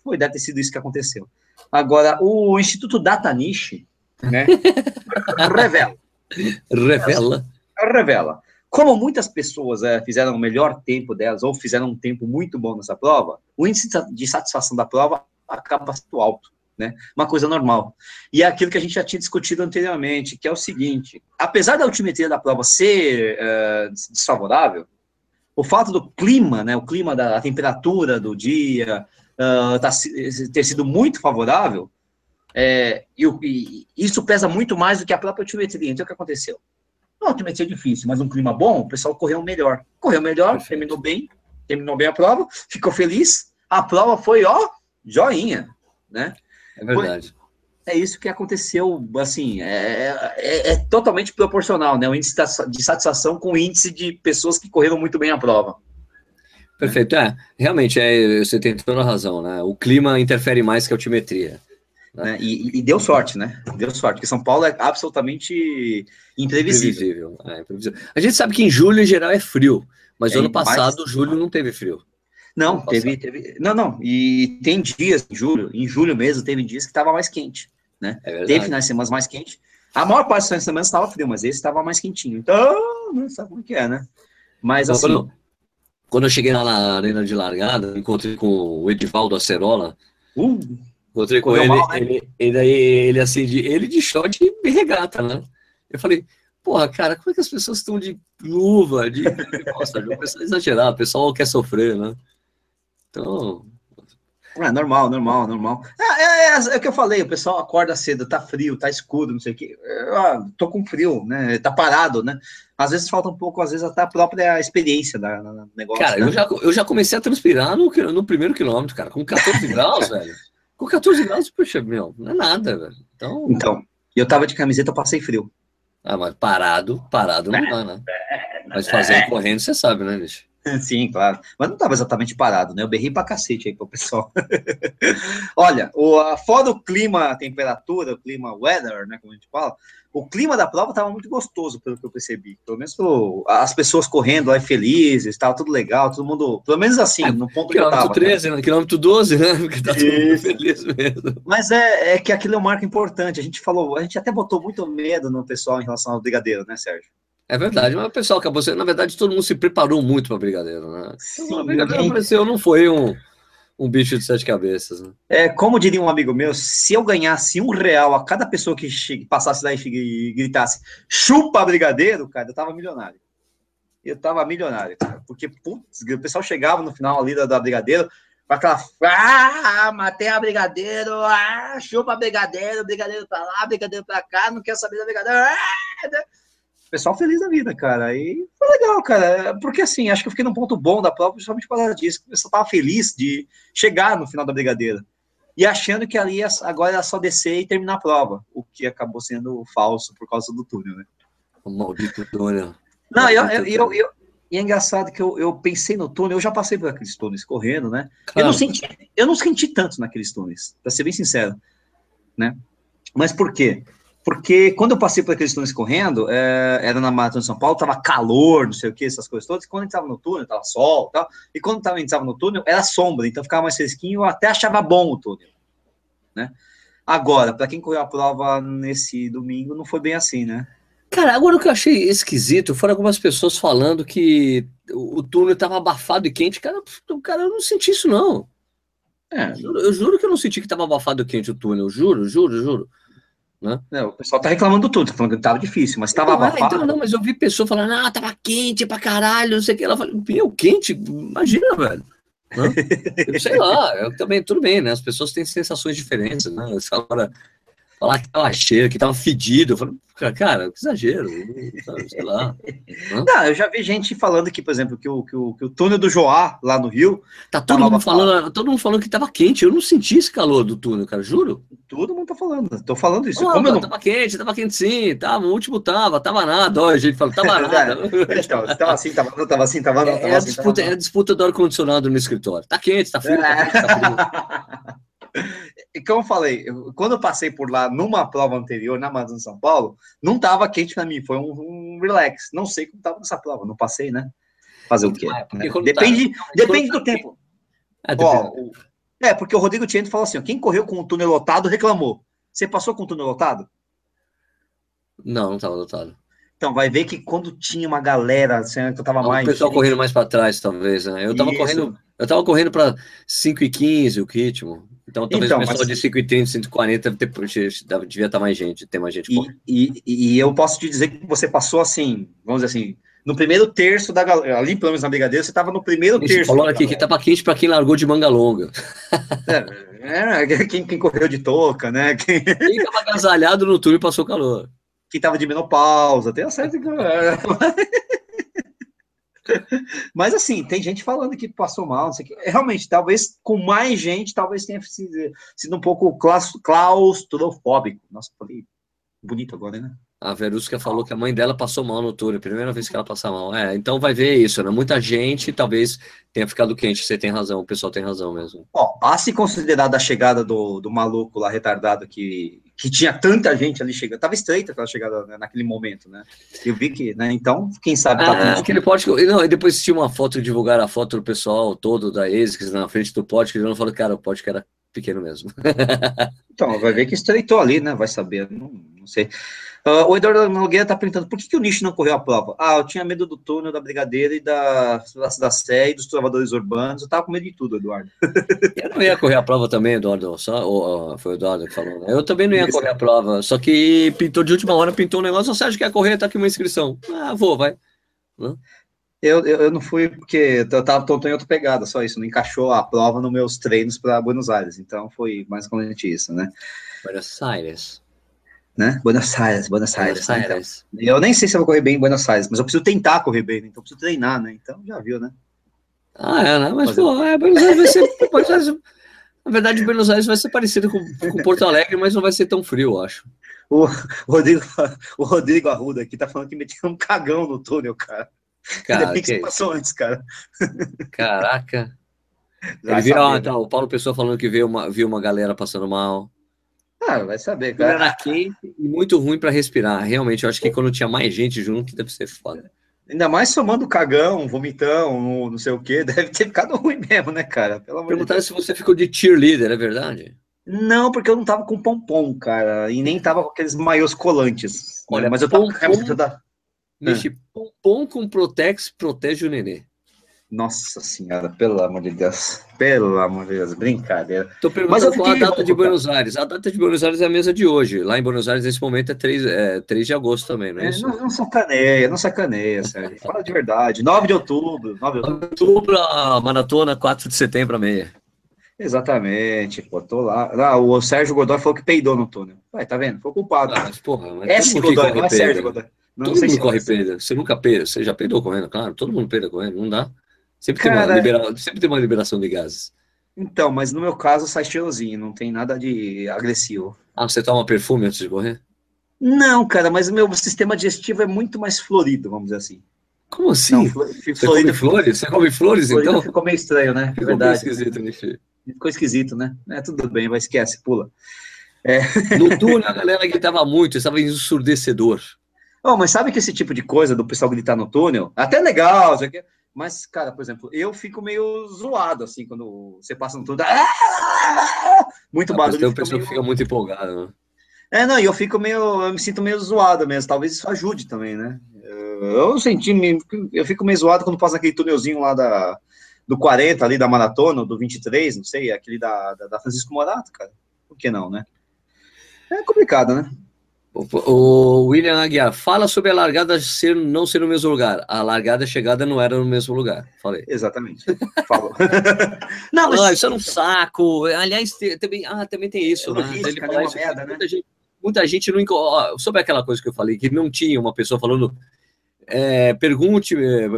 Foi, deve ter sido isso que aconteceu. Agora, o Instituto Datanish, né, revela. Revela. Revela como muitas pessoas é, fizeram o melhor tempo delas, ou fizeram um tempo muito bom nessa prova, o índice de satisfação da prova acaba sendo alto, né? Uma coisa normal. E é aquilo que a gente já tinha discutido anteriormente, que é o seguinte: apesar da altimetria da prova ser uh, desfavorável, o fato do clima, né, o clima da temperatura do dia uh, tá, ter sido muito favorável, é, e, e, isso pesa muito mais do que a própria altimetria. Então, o que aconteceu? Não, altimetria é difícil, mas um clima bom, o pessoal correu melhor. Correu melhor, Perfeito. terminou bem, terminou bem a prova, ficou feliz. A prova foi, ó, joinha, né? É verdade. Foi, é isso que aconteceu, assim, é, é, é, totalmente proporcional, né? O índice de satisfação com o índice de pessoas que correram muito bem a prova. Perfeito, é, realmente, é, você tem toda a razão, né? O clima interfere mais que a altimetria. Né? E, e, deu sorte, né? Deu sorte, porque São Paulo é absolutamente imprevisível. imprevisível. É, imprevisível. A gente sabe que em julho, em geral, é frio, mas é, ano passado, mais... julho não teve frio. Não, teve, teve. Não, não. E tem dias em julho, em julho mesmo, teve dias que estava mais quente. Né? É teve finais de semana mais quente. A maior parte das semanas estava frio, mas esse estava mais quentinho. Então, não sabe como que é, né? Mas assim. Quando, quando eu cheguei lá na arena de largada, encontrei com o Edivaldo Acerola. Uh, Encontrei com ele, mal, né? ele, ele, ele, assim, de, ele de short e regata, né? Eu falei, porra, cara, como é que as pessoas estão de luva, de... Nossa, o pessoal é exagerado, o pessoal quer sofrer, né? Então... É normal, normal, normal. É, é, é, é, o que eu falei, o pessoal acorda cedo, tá frio, tá escuro, não sei o quê. Ah, tô com frio, né? Tá parado, né? Às vezes falta um pouco, às vezes até a própria experiência da, da negócio. Cara, né? eu, já, eu já comecei a transpirar no, no primeiro quilômetro, cara, com 14 graus, velho. Com 14 graus, puxa, meu, não é nada, velho. Então, então eu tava de camiseta, eu passei frio. Ah, mas parado, parado não dá, né? É, mas fazendo é. correndo, você sabe, né, bicho? Sim, claro. Mas não estava exatamente parado, né? Eu berrei pra cacete aí pro pessoal. Olha, o, fora o clima, a temperatura, o clima weather, né? Como a gente fala, o clima da prova estava muito gostoso, pelo que eu percebi. Pelo menos pro, as pessoas correndo lá felizes, estava tudo legal, todo mundo. Pelo menos assim, é, no ponto que eu tava. Quilômetro 13, né? Quilômetro 12, né? Porque tá todo mundo feliz mesmo. Mas é, é que aquilo é um marco importante. A gente falou, a gente até botou muito medo no pessoal em relação ao brigadeiro, né, Sérgio? É verdade, mas o pessoal acabou sendo. Na verdade, todo mundo se preparou muito para brigadeiro, né? Sim, então, a brigadeiro ninguém... apareceu, não foi um um bicho de sete cabeças. Né? É, como diria um amigo meu, se eu ganhasse um real a cada pessoa que passasse lá e gritasse chupa brigadeiro, cara, eu tava milionário. Eu tava milionário, cara, porque putz, o pessoal chegava no final ali da, da brigadeiro com aquela ah, matei a brigadeiro, ah, chupa brigadeiro, brigadeiro pra lá, brigadeiro pra cá, não quero saber da brigadeiro. Ah, né? Pessoal feliz da vida, cara. E foi legal, cara. Porque assim, acho que eu fiquei num ponto bom da prova, principalmente por causa disso. O pessoal tava feliz de chegar no final da brigadeira. E achando que ali agora era só descer e terminar a prova. O que acabou sendo falso por causa do túnel, né? O maldito túnel. Não, eu, eu, eu, eu, e é engraçado que eu, eu pensei no túnel, eu já passei por aqueles túneis correndo, né? Claro. Eu, não senti, eu não senti tanto naqueles túneis, pra ser bem sincero, né? Mas por quê? Porque quando eu passei por aqueles túneis correndo, é, era na Maratona de São Paulo, tava calor, não sei o que, essas coisas todas, e quando a gente tava no túnel, tava sol tal, e quando a gente tava no túnel, era sombra, então ficava mais fresquinho, eu até achava bom o túnel, né? Agora, para quem correu a prova nesse domingo, não foi bem assim, né? Cara, agora o que eu achei esquisito foram algumas pessoas falando que o túnel estava abafado e quente. Cara, cara, eu não senti isso, não. É. Eu, juro, eu juro que eu não senti que estava abafado e quente o túnel. Juro, juro, juro. Né? É, o pessoal tá reclamando tudo, tá falando que estava difícil, mas estava então, abafado. Então, não, mas eu vi pessoa falando, ah, tava quente pra caralho, não sei o que. Ela falou, meu, quente? Imagina, velho. eu sei lá, eu também, tudo bem, né? As pessoas têm sensações diferentes, né? Essa hora falar que tava cheio, que tava fedido. Eu falei, cara, que exagero, sei lá. Não, eu já vi gente falando que, por exemplo, que o, que o, que o túnel do Joá, lá no Rio. Tá todo mundo falando, todo mundo falando que tava quente. Eu não senti esse calor do túnel, cara, juro. Todo mundo tá falando, tô falando isso. Não, Como não... Tava quente, tava quente sim, tava, o último tava, tava nada. Olha, a gente fala, tava nada. então, tava assim, tava não, tava assim, tava não. Tava é, assim, a disputa, tava... é a disputa do ar-condicionado no escritório. Tá quente, tá frio, tá, quente, tá frio. Como eu falei, eu, quando eu passei por lá numa prova anterior, na Amazônia São Paulo, não tava quente para mim, foi um, um, relax. Não sei como tava nessa prova, não passei, né? Fazer o quê? É, né? Depende, tá, depende do tá tempo. É, Ó, o, é, porque o Rodrigo Tiento falou assim: quem correu com o túnel lotado reclamou. Você passou com o túnel lotado? Não, não tava lotado. Então, vai ver que quando tinha uma galera, assim, que eu tava mais. O pessoal correndo mais para trás, talvez, né? Eu tava Isso. correndo. Eu tava correndo para 5 e 15 o ritmo. Então, talvez então, o pessoal mas... de 5,30, 140 devia estar tá mais gente, ter mais gente. E, e, e, eu posso te dizer que você passou assim, vamos dizer assim, no primeiro terço da galera, ali pelo menos na Brigadeira, você estava no primeiro Esse terço. Falando aqui que estava quente para quem largou de manga longa. É, é quem, quem, correu de touca, né? Quem estava agasalhado no túnel e passou calor. Quem estava de menopausa, tem acesso. Mas assim, tem gente falando que passou mal, não sei o que. Realmente, talvez com mais gente, talvez tenha sido, um pouco claustrofóbico. Nossa, falei bonito agora, né? A Verusca falou que a mãe dela passou mal no túnel, primeira vez que ela passa mal. É, então vai ver isso, né? Muita gente talvez tenha ficado quente, você tem razão, o pessoal tem razão mesmo. Ó, a se considerar da chegada do, do maluco lá retardado que, que tinha tanta gente ali chegando, tava estreita aquela chegada né, naquele momento, né? Eu vi que, né? Então, quem sabe. Ah, aquele pódio, não, e depois tinha uma foto, divulgar a foto do pessoal todo da ASICS na frente do pódio, que ele falou, cara, o pódio era pequeno mesmo. então, vai ver que estreitou ali, né? Vai saber, não, não sei. Uh, o Eduardo Nogueira está perguntando por que, que, o Nish não correu a prova? Ah, eu tinha medo do túnel, da Brigadeira e da, da, Sé e dos trovadores urbanos. Eu tava com medo de tudo, Eduardo. eu não ia correr a prova também, Eduardo. Só, ou, foi o Eduardo que falou. Né? Eu também não ia correr a prova. Só que pintou de última hora, pintou um negócio. Você acha que ia correr? Tá aqui uma inscrição. Ah, vou, vai. Eu, eu, eu, não fui porque eu tava tô em outra pegada, só isso. Não encaixou a prova nos meus treinos para Buenos Aires. Então foi menos isso, né? Buenos Aires né? Buenos Aires, Buenos Aires. Buenos Aires. Né? Então, eu nem sei se eu vou correr bem em Buenos Aires, mas eu preciso tentar correr bem, né? então eu preciso treinar, né? Então já viu, né? Ah, é, né? Mas, pô, é, Buenos Aires vai ser. Buenos Aires, na verdade, Buenos Aires vai ser parecido com, com Porto Alegre, mas não vai ser tão frio, eu acho. O Rodrigo, o Rodrigo Arruda aqui tá falando que metia um cagão no túnel, cara. Cara, que, que passou antes, cara. Caraca. Ele viu, ah, tá, o Paulo Pessoa falando que viu uma, viu uma galera passando mal. Ah, vai saber, cara. Era quente e muito ruim para respirar. Realmente, eu acho que quando tinha mais gente junto, deve ser foda. Ainda mais somando cagão, vomitão, não sei o que, deve ter ficado ruim mesmo, né, cara? Pelo Perguntaram de se você ficou de cheerleader, é verdade? Não, porque eu não tava com pompom, cara, e nem tava com aqueles maiôs colantes. Olha, né? mas eu tava com a da... Mexe, pompom com Protex protege o nenê. Nossa senhora, pelo amor de Deus. Pelo amor de Deus, brincadeira. Tô perguntando qual a data de Buenos Aires. A data de Buenos Aires é a mesa de hoje. Lá em Buenos Aires, nesse momento, é 3, é 3 de agosto também, não é, É, isso? não, não sacaneia, não sacaneia, sério. Fala de verdade. 9 de outubro, 9 de outubro. Outubro, a maratona, 4 de setembro, a meia. Exatamente, pô, tô lá. Ah, o Sérgio Godoy falou que peidou no túnel. Vai, tá vendo? Foi culpado. Ah, mas, porra, mas S. Godoy, não é. Sérgio Godoy. Não, todo mundo corre é peida. Você nunca peida. Você já peidou correndo, claro. Todo mundo peida correndo. Não dá. Sempre tem, uma Cara- libera... Sempre tem uma liberação de gases. Então, mas no meu caso sai cheirosinho, não tem nada de agressivo. Ah, você toma perfume antes de correr? Não, cara, mas o meu sistema digestivo é muito mais florido, vamos dizer assim. Como assim? Não, flo- você florido, come flores? Você come flores, florido então? ficou meio estranho, né? É Ficou verdade. meio esquisito, Nishi. Ficou esquisito, né? É, tudo bem, vai, esquece, pula. No túnel, a galera gritava muito, estava ensurdecedor. Oh, mas sabe que esse tipo de coisa do pessoal gritar no túnel, até legal, mas, cara, por exemplo, eu fico meio zoado, assim, quando você passa no túnel, muito Ah, barulho. tem eu uma fico pessoa que meio- fica muito empolgada, né? É, não, e eu fico meio, eu me sinto meio zoado mesmo, talvez isso ajude também, né? Eu senti, eu fico meio zoado quando passa naquele túnelzinho lá da, do 40, ali da maratona, do 23, não sei, aquele da, da, da Francisco Morato, cara. Por que não, né? É complicado, né? O, William Aguiar, fala sobre a largada ser, não ser no mesmo lugar. A largada e a chegada não era no mesmo lugar. Falei. Exatamente. Falou. não, mas Ah, isso era um saco. Aliás, também, ah, também tem isso, É né? Ele né? fala Uma isso, merda, né? muita, gente, muita gente não. ó, Sobre aquela coisa que eu falei, que não tinha uma pessoa falando. é, pergunte, é,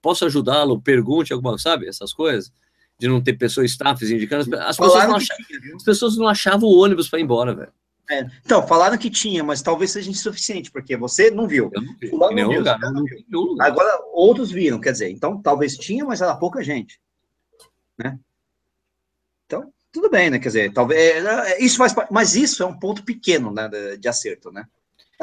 posso ajudá-lo? Pergunte alguma, sabe? Essas coisas. De não ter pessoas, staffs indicando. As pessoas, não achavam, as pessoas não achavam o ônibus para ir embora, velho. É, Então, falaram que tinha, mas talvez seja insuficiente, porque você não viu. Eu não vi. Fulano viu, lugar. Não lugar. Agora, outros viram, quer dizer, então talvez tinha, mas era pouca gente. Né? Então, tudo bem, né? Quer dizer, talvez. é, é, Isso faz mas isso é um ponto pequeno né, de acerto, né?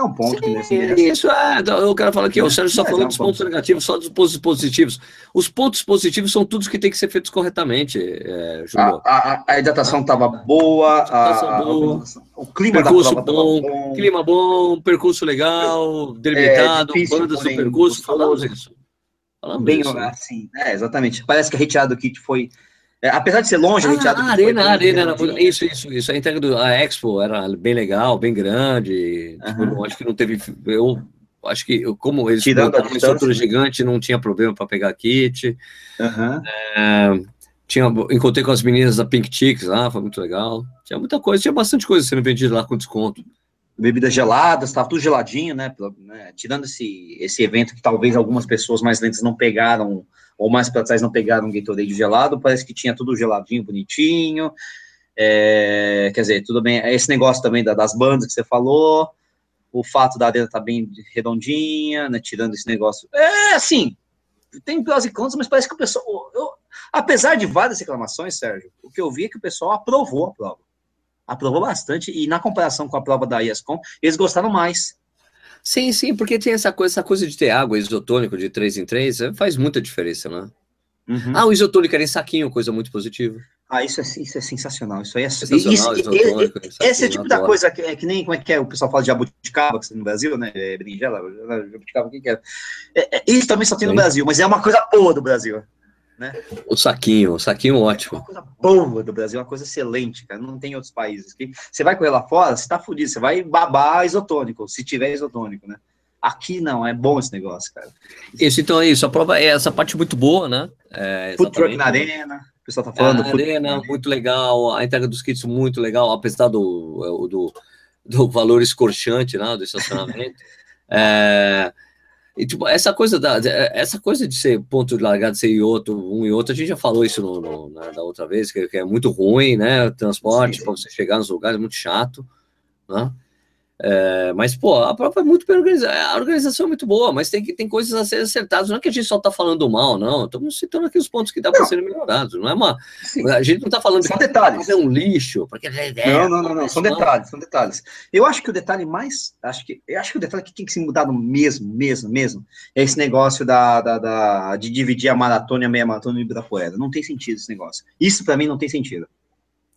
É um ponto que nesse Isso é, eu quero falar aqui, o Sérgio só Mas falou é um dos ponto. pontos negativos, só dos pontos positivos. Os pontos positivos são todos que tem que ser feitos corretamente, é, a, a, a hidratação estava boa, a, boa. o clima Percurso da prova bom, bom. Clima bom, percurso legal, delimitado, É, bandas do percurso, gostoso. falamos isso. Falamos bem isso. assim. É, exatamente. Parece que a reteada do kit foi. É, apesar de ser longe, Ah, a foi arena, a bem arena era redondinha. isso, isso, isso. A entrega do a Expo era bem legal, bem grande. Tipo, acho que não teve. Eu acho que, eu- como eles Tirando uma estrutura né? gigante, não tinha problema para pegar kit. É, tinha, encontrei com as meninas da Pink Chicks lá, foi muito legal. Tinha muita coisa, tinha bastante coisa sendo vendida lá com desconto. bebidas geladas, estava tudo geladinho, né, né, Tirando esse, esse evento que talvez algumas pessoas mais lentas não pegaram, ou mais para trás não pegaram um Gatorade gelado, parece que tinha tudo geladinho, bonitinho. É, quer dizer, tudo bem. Esse negócio também da- das bandas que você falou, o fato da arena estar bem redondinha, né, tirando esse negócio. É, assim, tem prós e contras, mas parece que o pessoal. eu- apesar de várias reclamações, Sérgio, o que eu vi é que o pessoal aprovou a prova. Aprovou bastante, e na comparação com a prova da ESCOM, eles gostaram mais. Sim, sim, porque tem essa coisa, essa coisa de ter água isotônico de 3 em 3, faz muita diferença, né? Ah, o isotônico era em saquinho, coisa muito positiva. Ah, isso é, isso é sensacional. Isso aí é Sensacional, isso- isotônico, saquinho, Esse é tipo da adoro. coisa que, é que nem como é que é, o pessoal fala de jabuticaba, que no Brasil, né? É, berinjela, jabuticaba, o que, que é? É, é, Isso também só tem no. Brasil, mas é uma coisa boa do Brasil. O saquinho, o saquinho É ótimo. uma coisa boa do Brasil, uma coisa excelente, cara. Não tem outros países. Que você vai correr lá fora, você tá fudido, você vai babar isotônico, se tiver isotônico, né? Aqui não, é bom esse negócio, cara. Isso, então é isso. A prova é essa parte muito boa, né? É, Food truck na arena, o pessoal tá falando. na arena, muito legal. A entrega dos kits, muito legal, apesar do, é, do, do valor escorchante lá do estacionamento. É, e, tipo, essa coisa da, essa coisa de ser ponto de largada, ser e outro, um e outro, a gente já falou isso no, no- na, da outra vez, que, que é muito ruim, né? O transporte, para você chegar nos lugares, é muito chato, né? É, mas, pô, a prova é muito bem organizada, a organização é muito boa, mas tem, que, tem coisas a serem acertadas. Não é que a gente só tá falando mal, não. Estamos citando aqui os pontos que dá para serem melhorados. Não é uma. Sim. A gente não tá falando São que detalhes. é um lixo, porque é, Não, não, não, não, são detalhes, são detalhes. Eu acho que o detalhe mais, acho que, eu acho que o detalhe que tem que ser mudado mesmo, mesmo, mesmo, é esse negócio da, da, da- de dividir a maratona e a meia maratona em Ibirapuera. Não tem sentido esse negócio. Isso pra mim não tem sentido.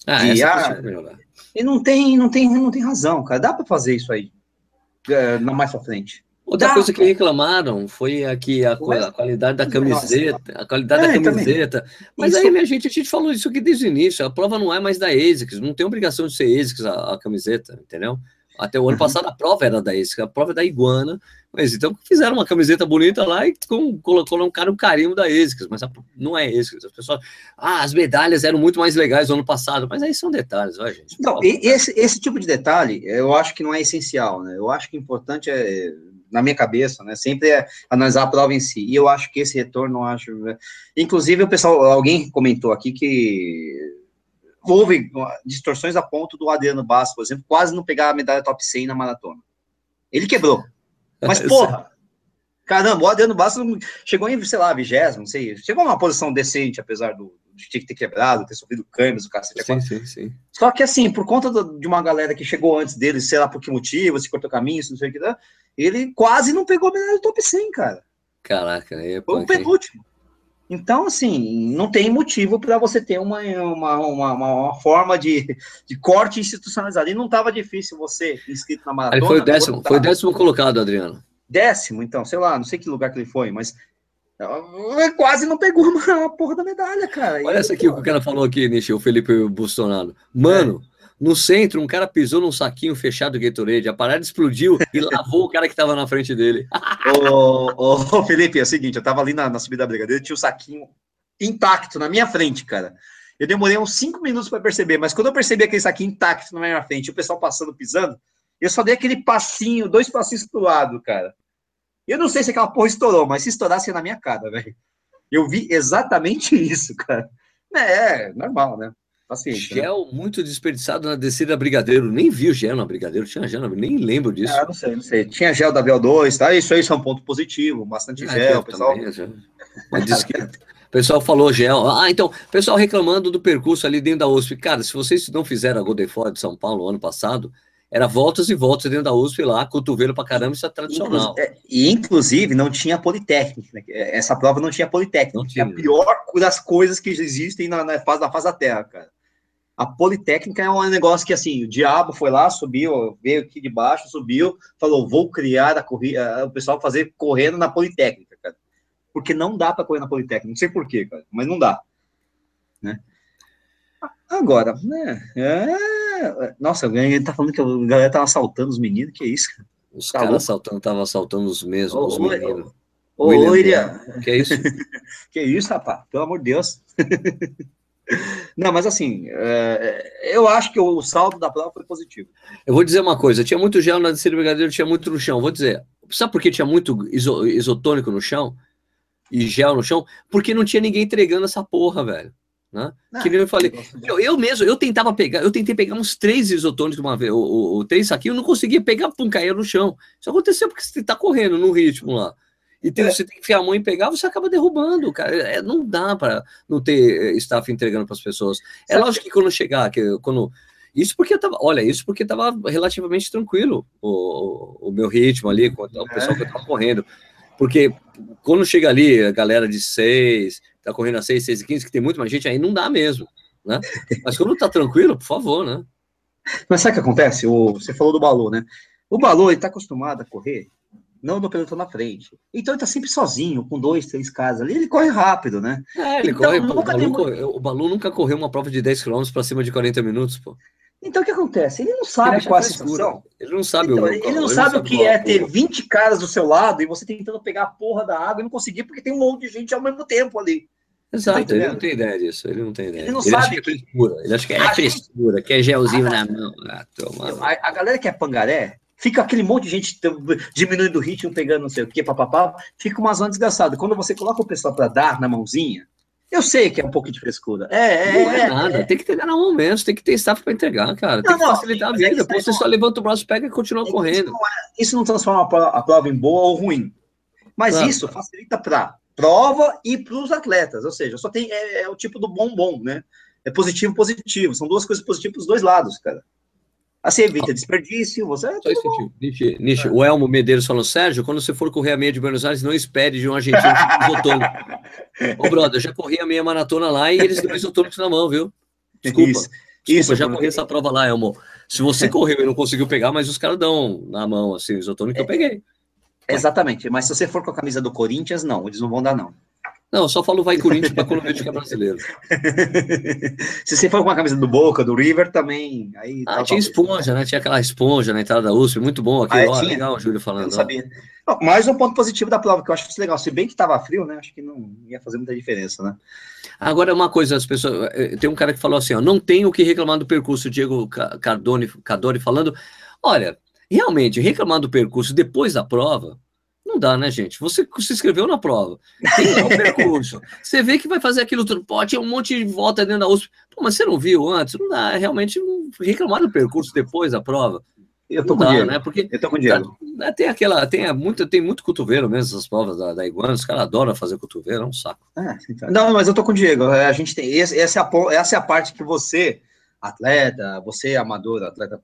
Ah, E essa a- coisa tem que melhorar. E não tem, não tem, não tem razão, cara. Dá pra fazer isso aí é, na mais pra frente. Outra Dá. coisa que reclamaram foi aqui a, a qualidade da camiseta, a qualidade é, da camiseta. Também. Mas isso... aí, minha gente, a gente falou isso aqui desde o início. A prova não é mais da ASICS, não tem obrigação de ser ASICS a, a camiseta, entendeu? Até o ano passado a prova era da ASICS, a prova é da Iguana. Mas então fizeram uma camiseta bonita lá e com, colocaram um carinho da ASICS, mas a, não é ASICS. As pessoas, ah, as medalhas eram muito mais legais no ano passado, mas aí são detalhes, vai, gente. Não, esse, esse tipo de detalhe eu acho que não é essencial, né? Eu acho que o importante é na minha cabeça, né? Sempre é analisar a prova em si. E eu acho que esse retorno, eu acho. Né? Inclusive, o pessoal, alguém comentou aqui que houve distorções a ponto do Adriano Basso, por exemplo, quase não pegar a medalha top 100 na maratona. Ele quebrou. Mas, porra, caramba, o Adriano Basso chegou em, sei lá, vigésimo, não sei, chegou numa posição decente, apesar do, de ter quebrado, ter sofrido câmeras, o cacete. Sim, sim, sim. Só que assim, por conta do, de uma galera que chegou antes dele, sei lá por que motivo, se cortou caminho, não sei o que, ele quase não pegou a medalha do top 100, cara. Caraca, é Foi o penúltimo. Então, assim, não tem motivo para você ter uma, uma, uma, uma, forma de, de corte institucionalizado. E não estava difícil você inscrito na maratona. Ele foi o décimo, foi décimo colocado, Adriano. Décimo, então, sei lá, não sei que lugar que ele foi, mas quase não pegou uma porra da medalha, cara. Olha essa aqui, o que o cara falou aqui, Nishi, o Felipe Bolsonaro. Mano, é. No centro, um cara pisou num saquinho fechado do Gatorade, a parada explodiu e lavou o cara que estava na frente dele. ô, ô, Felipe, é o seguinte, eu tava ali na, na subida da brigadeira, tinha o um saquinho intacto na minha frente, cara. Eu demorei uns cinco minutos para perceber, mas quando eu percebi aquele saquinho intacto na minha frente, o pessoal passando, pisando, eu só dei aquele passinho, dois passinhos pro lado, cara. Eu não sei se aquela porra estourou, mas se estourasse na minha cara, velho. Eu vi exatamente isso, cara. É, é normal, né? Né? gel né? muito desperdiçado na descida Brigadeiro. Nem vi o gel na Brigadeiro, tinha gel, nem lembro disso. Ah, não sei, não sei. Tinha gel da BO2, tá? Isso aí é um ponto positivo, bastante é, gel, pessoal. Também, Mas disse que... O pessoal falou gel. Ah, então, pessoal reclamando do percurso ali dentro da USP. Cara, se vocês não fizeram a Golden Ford de São Paulo ano passado, era voltas e voltas dentro da USP lá, cotovelo pra caramba, isso é tradicional. É, e, inclusive, não tinha Politécnica. Né? Essa prova não tinha Politécnica. Não tinha. É a pior das coisas que existem na, na, fase, na fase da Terra, cara. A Politécnica é um negócio que, assim, o diabo foi lá, subiu, veio aqui de baixo, subiu, falou, vou criar a corrida, o pessoal fazer correndo na Politécnica, cara. Porque não dá para correr na Politécnica, não sei porquê, cara, mas não dá. Né? Agora, né? É... Nossa, ele tá falando que a galera tava assaltando os meninos, que é isso? Os tá caras assaltando, estavam assaltando os mesmos, ô, os meninos. Ô, William. Que é isso? que é isso, rapaz? Pelo amor de Deus. Não, mas assim, é, eu acho que o saldo da prova foi positivo. Eu vou dizer uma coisa: tinha muito gel na descida brigadeiro, tinha muito no chão. Vou dizer, sabe por que tinha muito iso, isotônico no chão? E gel no chão? Porque não tinha ninguém entregando essa porra, velho. Né? Ah, que nem eu falei. Eu, eu, mesmo, eu tentava pegar, eu tentei pegar uns três isotônicos uma vez, o, o, três aqui, eu não conseguia pegar, pum, caía no chão. Isso aconteceu porque você tá correndo no ritmo lá. E tem, é. você tem que enfiar a mão e pegar, você acaba derrubando, cara. É, não dá para não ter eh, staff entregando para as pessoas. É Sabe? lógico que quando chegar, que quando. Isso porque tava, olha, isso porque tava relativamente tranquilo o, o meu ritmo ali, com o pessoal que eu tava correndo. Porque quando chega ali, a galera de seis, tá correndo a 6, 6 e 15, que tem muito mais gente, aí não dá mesmo, né? Mas quando tá tranquilo, por favor, né? Mas sabe o que acontece? O, você falou do Balu, né? O Balu, ele tá acostumado a correr, não no pelotão na frente. Então ele tá sempre sozinho, com dois, três caras ali, ele corre rápido, né? É, ele então, corre, o, Balu corre, o Balu nunca correu uma prova de 10 km para cima de 40 minutos, pô. Então o que acontece? Ele não sabe ele qual é a situação. Ele não sabe então, o ele, ele não sabe o que é ter 20 caras do seu lado e você tentando pegar a porra da água e não conseguir porque tem um monte de gente ao mesmo tempo ali. Exato, tá ele não tem ideia disso, ele não tem ideia. Ele não ele sabe acha que é frescura, ele acha que é frescura, que é gelzinho na mão. Ah, a, a, galera que é pangaré, fica aquele monte de gente diminuindo o ritmo, pegando não sei o que, papapá, fica uma zona desgraçada. Quando você coloca o pessoal para dar na mãozinha, eu sei que é um pouco de frescura. É, é, não é, é nada, é, tem que entregar na mão mesmo, tem que ter staff para entregar, cara. Tem não, que facilitar não, a vida. Depois você só levanta o braço, pega e continua correndo. Isso não, isso não transforma a prova em boa ou ruim. Mas claro. isso facilita para prova e para os atletas, ou seja, só tem é, é, o tipo do bombom, né? É positivo, positivo, são duas coisas positivas dos dois lados, cara. Assim evita desperdício, você. É Nishi, Nishi, é. o Elmo Medeiros falou, Sérgio, quando você for correr a meia de Buenos Aires, não espere de um argentino isotônico. Ô, brother, eu já corri a meia maratona lá e eles dão isotônicos na mão, viu? Desculpa. Isso. Desculpa, Isso, já corri essa prova lá, Elmo. Se você correu e não conseguiu pegar, mas os caras dão na mão, assim, isotônico, é. eu peguei. Exatamente, mas se você for com a camisa do Corinthians, não, eles não vão dar, não. Não, eu só falo vai Corinthians para vejo que é brasileiro. se você for com a camisa do Boca, do River, também. Aí, ah, tinha esponja, né? Tinha aquela esponja na entrada da USP, muito bom aqui. Ah, ó, legal, o Júlio falando. Eu não sabia. mais um ponto positivo da prova, que eu acho isso legal. Se bem que estava frio, né? Acho que não ia fazer muita diferença, né? Agora, uma coisa, as pessoas. Eh, tem um cara que falou assim: ó, não tem o que reclamar do percurso, Diego Cardone, Cardone falando. Olha, realmente, reclamar do percurso depois da prova não dá, né, gente? Você se inscreveu na prova, tem o percurso, você vê que vai fazer aquilo tudo, pode ter um monte de volta dentro da USP. Pô, mas você não viu antes? Não dá, é realmente reclamar do percurso depois da prova. Eu tô não com dá, né? Porque eu tô com dinheiro. Tá, tem aquela, tem muito, tem muito cotovelo mesmo essas provas da, da Iguana, os caras adoram fazer cotovelo, é um saco. É, então. Não, mas eu tô com o Diego. A gente tem essa, é a, essa é a parte que você atleta, você amador, atleta,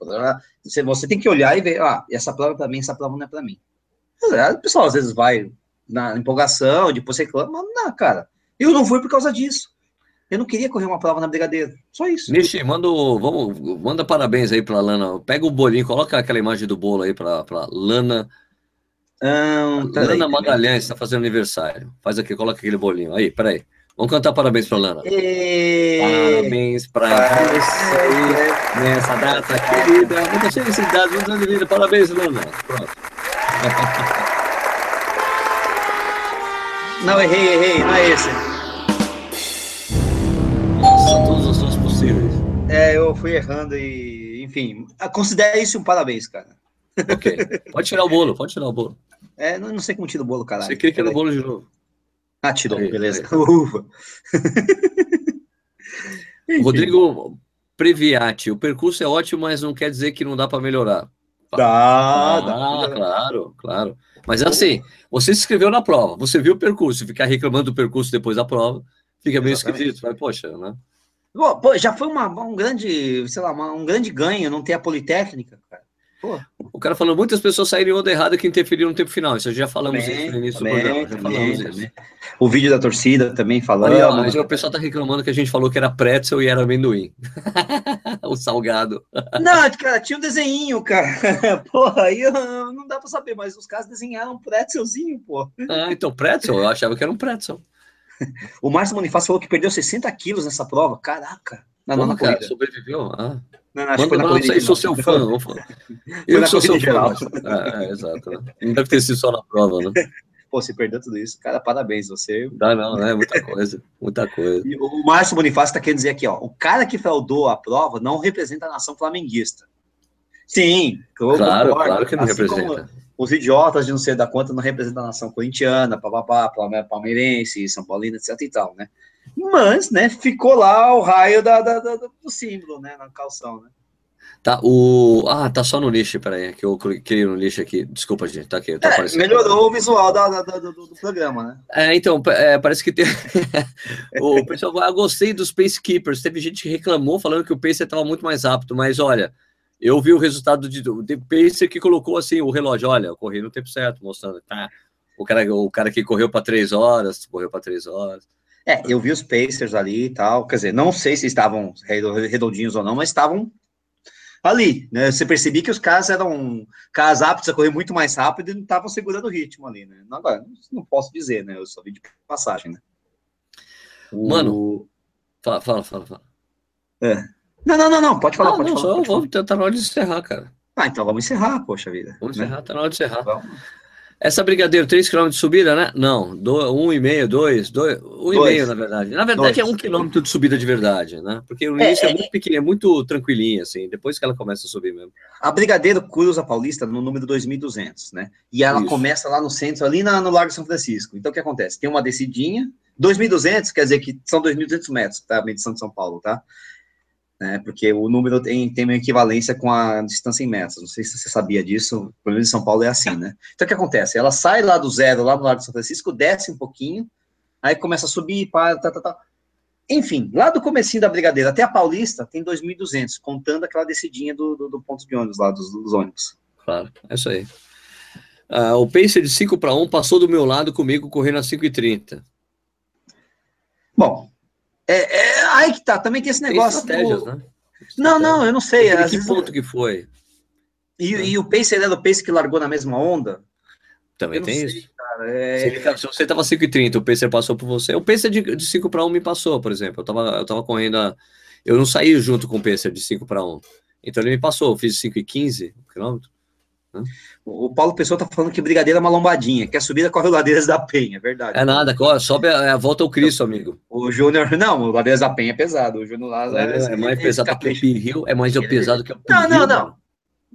você, você tem que olhar e ver, ah, essa prova para mim, essa prova não é para mim. O pessoal às vezes vai na empolgação, depois reclama, mas não, cara. Eu não fui por causa disso. Eu não queria correr uma prova na Brigadeiro. Só isso. Nishi, manda, vamos, manda parabéns aí pra Lana. Pega o bolinho, coloca aquela imagem do bolo aí pra, pra Lana. Um, tá Lana aí, Magalhães está fazendo aniversário. Faz aqui, coloca aquele bolinho. Aí, peraí. Vamos cantar parabéns pra Lana. E... Parabéns pra você nessa data querida. Muitas felicidades, muitos anos de vida. Parabéns, Lana. Pronto. Não, errei, errei, não é esse. Nossa, todos os sons possíveis. É, eu fui errando e, enfim, considere isso um parabéns, cara. Ok. Pode tirar o bolo, pode tirar o bolo. É, não, não sei como tira o bolo, caralho. Você clica no bolo de novo. Ah, tirou, aí, beleza. Aí. Ufa. Rodrigo Previati, o percurso é ótimo, mas não quer dizer que não dá para melhorar. Dá, ah, dá. Claro, claro. Mas assim, você se inscreveu na prova, você viu o percurso, ficar reclamando do percurso depois da prova, fica meio Exatamente. esquisito. Mas, poxa, né? Pô, já foi uma, um grande, sei lá, uma, um grande ganho não ter a Politécnica, cara. Pô. O cara falou, muitas pessoas saíram onda errada que interferiram no tempo final. Isso já falamos também, isso no início também, do programa. Já falamos também, isso. O vídeo da torcida também falando. Olha, mas o pessoal tá reclamando que a gente falou que era pretzel e era amendoim. o salgado. Não, cara, tinha um desenho, cara. Porra, aí não dá pra saber, mas os caras desenharam um pretzelzinho, pô. Ah, então pretzel, eu achava que era um pretzel. o Márcio Bonifácio falou que perdeu 60 quilos nessa prova. Caraca. Na Porra, cara, sobreviveu? Ah. Não, não, Manda, não sei, sou seu fã. Eu sou seu fã. É, é, exato. Né? Não deve ter sido só na prova, né? Pô, você perdeu tudo isso. Cara, parabéns, você. Dá não, né? Muita coisa. Muita coisa. E o Márcio Bonifácio está querendo dizer aqui, ó. O cara que fraudou a prova não representa a nação flamenguista. Sim, claro, claro que não assim representa. Os idiotas de não ser da conta não representam a nação corintiana, papapá, palmeirense, São Paulino, etc e tal, né? Mas, né, ficou lá o raio da, da, da, do símbolo, né, na calção, né? Tá, o. Ah, tá só no lixo, peraí, que eu cliquei no lixo aqui. Desculpa, gente, tá aqui. Tá é, melhorou o visual da, da, do, do, programa, né? É, então, é, parece que tem. o pessoal, ah, gostei dos Pacekeepers. Teve gente que reclamou falando que o Pacer estava muito mais rápido, mas olha, eu vi o resultado de, de Pacer que colocou assim o relógio, olha, eu corri no tempo certo, mostrando, tá. O cara, o cara que correu para três horas, correu para três horas. É, eu vi os Pacers ali e tal, quer dizer, não sei se estavam redondinhos ou não, mas estavam ali, né? Você percebia que os caras eram caras aptos a correr muito mais rápido e não estavam segurando o ritmo ali, né? Agora, não posso dizer, né? Eu só vi de passagem, né? O... Mano, fala, fala, fala, fala. É. Não, não, não, não, pode falar, ah, pode não, falar. Só pode vamos tentar na hora de encerrar, cara. Ah, então vamos encerrar, poxa vida. Vamos né? encerrar, tá na hora de encerrar. Vamos. Essa Brigadeiro, 3 km de subida, né? Não, 1,5, 2, 1,5 na verdade. Na verdade dois. é 1 km de subida de verdade, né? Porque o início é, é, é muito pequeno, é muito tranquilinho, assim, depois que ela começa a subir mesmo. A Brigadeiro cruza a Paulista no número 2.200, né? E ela Isso. começa lá no centro, ali na, no Largo São Francisco. Então o que acontece? Tem uma descidinha, 2.200 quer dizer que são 2.200 metros, tá? A medição de São Paulo, tá? Né? Porque o número tem, tem uma equivalência com a distância em metros. Não sei se você sabia disso, pelo menos em São Paulo é assim, né? Então o que acontece? Ela sai lá do zero, lá no Largo de São Francisco, desce um pouquinho, aí começa a subir, para, tá, tá, tá. Enfim, lá do comecinho da Brigadeira até a Paulista tem 2.200, contando aquela descidinha do, do, do, ponto de ônibus lá, dos, dos ônibus. Claro, é isso aí. Uh, o pacer de 5 para 1 passou do meu lado comigo correndo a 5,30. Bom, é, é, aí que tá, também tem esse negócio. Tem do... né? Não, não, eu não sei. que vezes... ponto que foi? E, e o Pace, ele era o Pace que largou na mesma onda? Também tem sei, isso. Cara, é... Se você tava 5,30, o pacer passou por você. O pacer de, de 5 para 1 me passou, por exemplo. Eu tava, eu tava correndo. A... Eu não saí junto com o pacer de 5 para 1. Então ele me passou. Eu fiz 5,15 km. Né? O Paulo Pessoa tá falando que Brigadeiro é uma lombadinha, que a subida corre o Ladeiras da Penha, é verdade. É nada, sobe a, a volta ao Cristo, amigo. O Júnior, não, o Ladeiras da Penha é pesado, o Júnior Lázaro é, é, é mais pesado que o Rio, é mais pesado que o Não, não, não.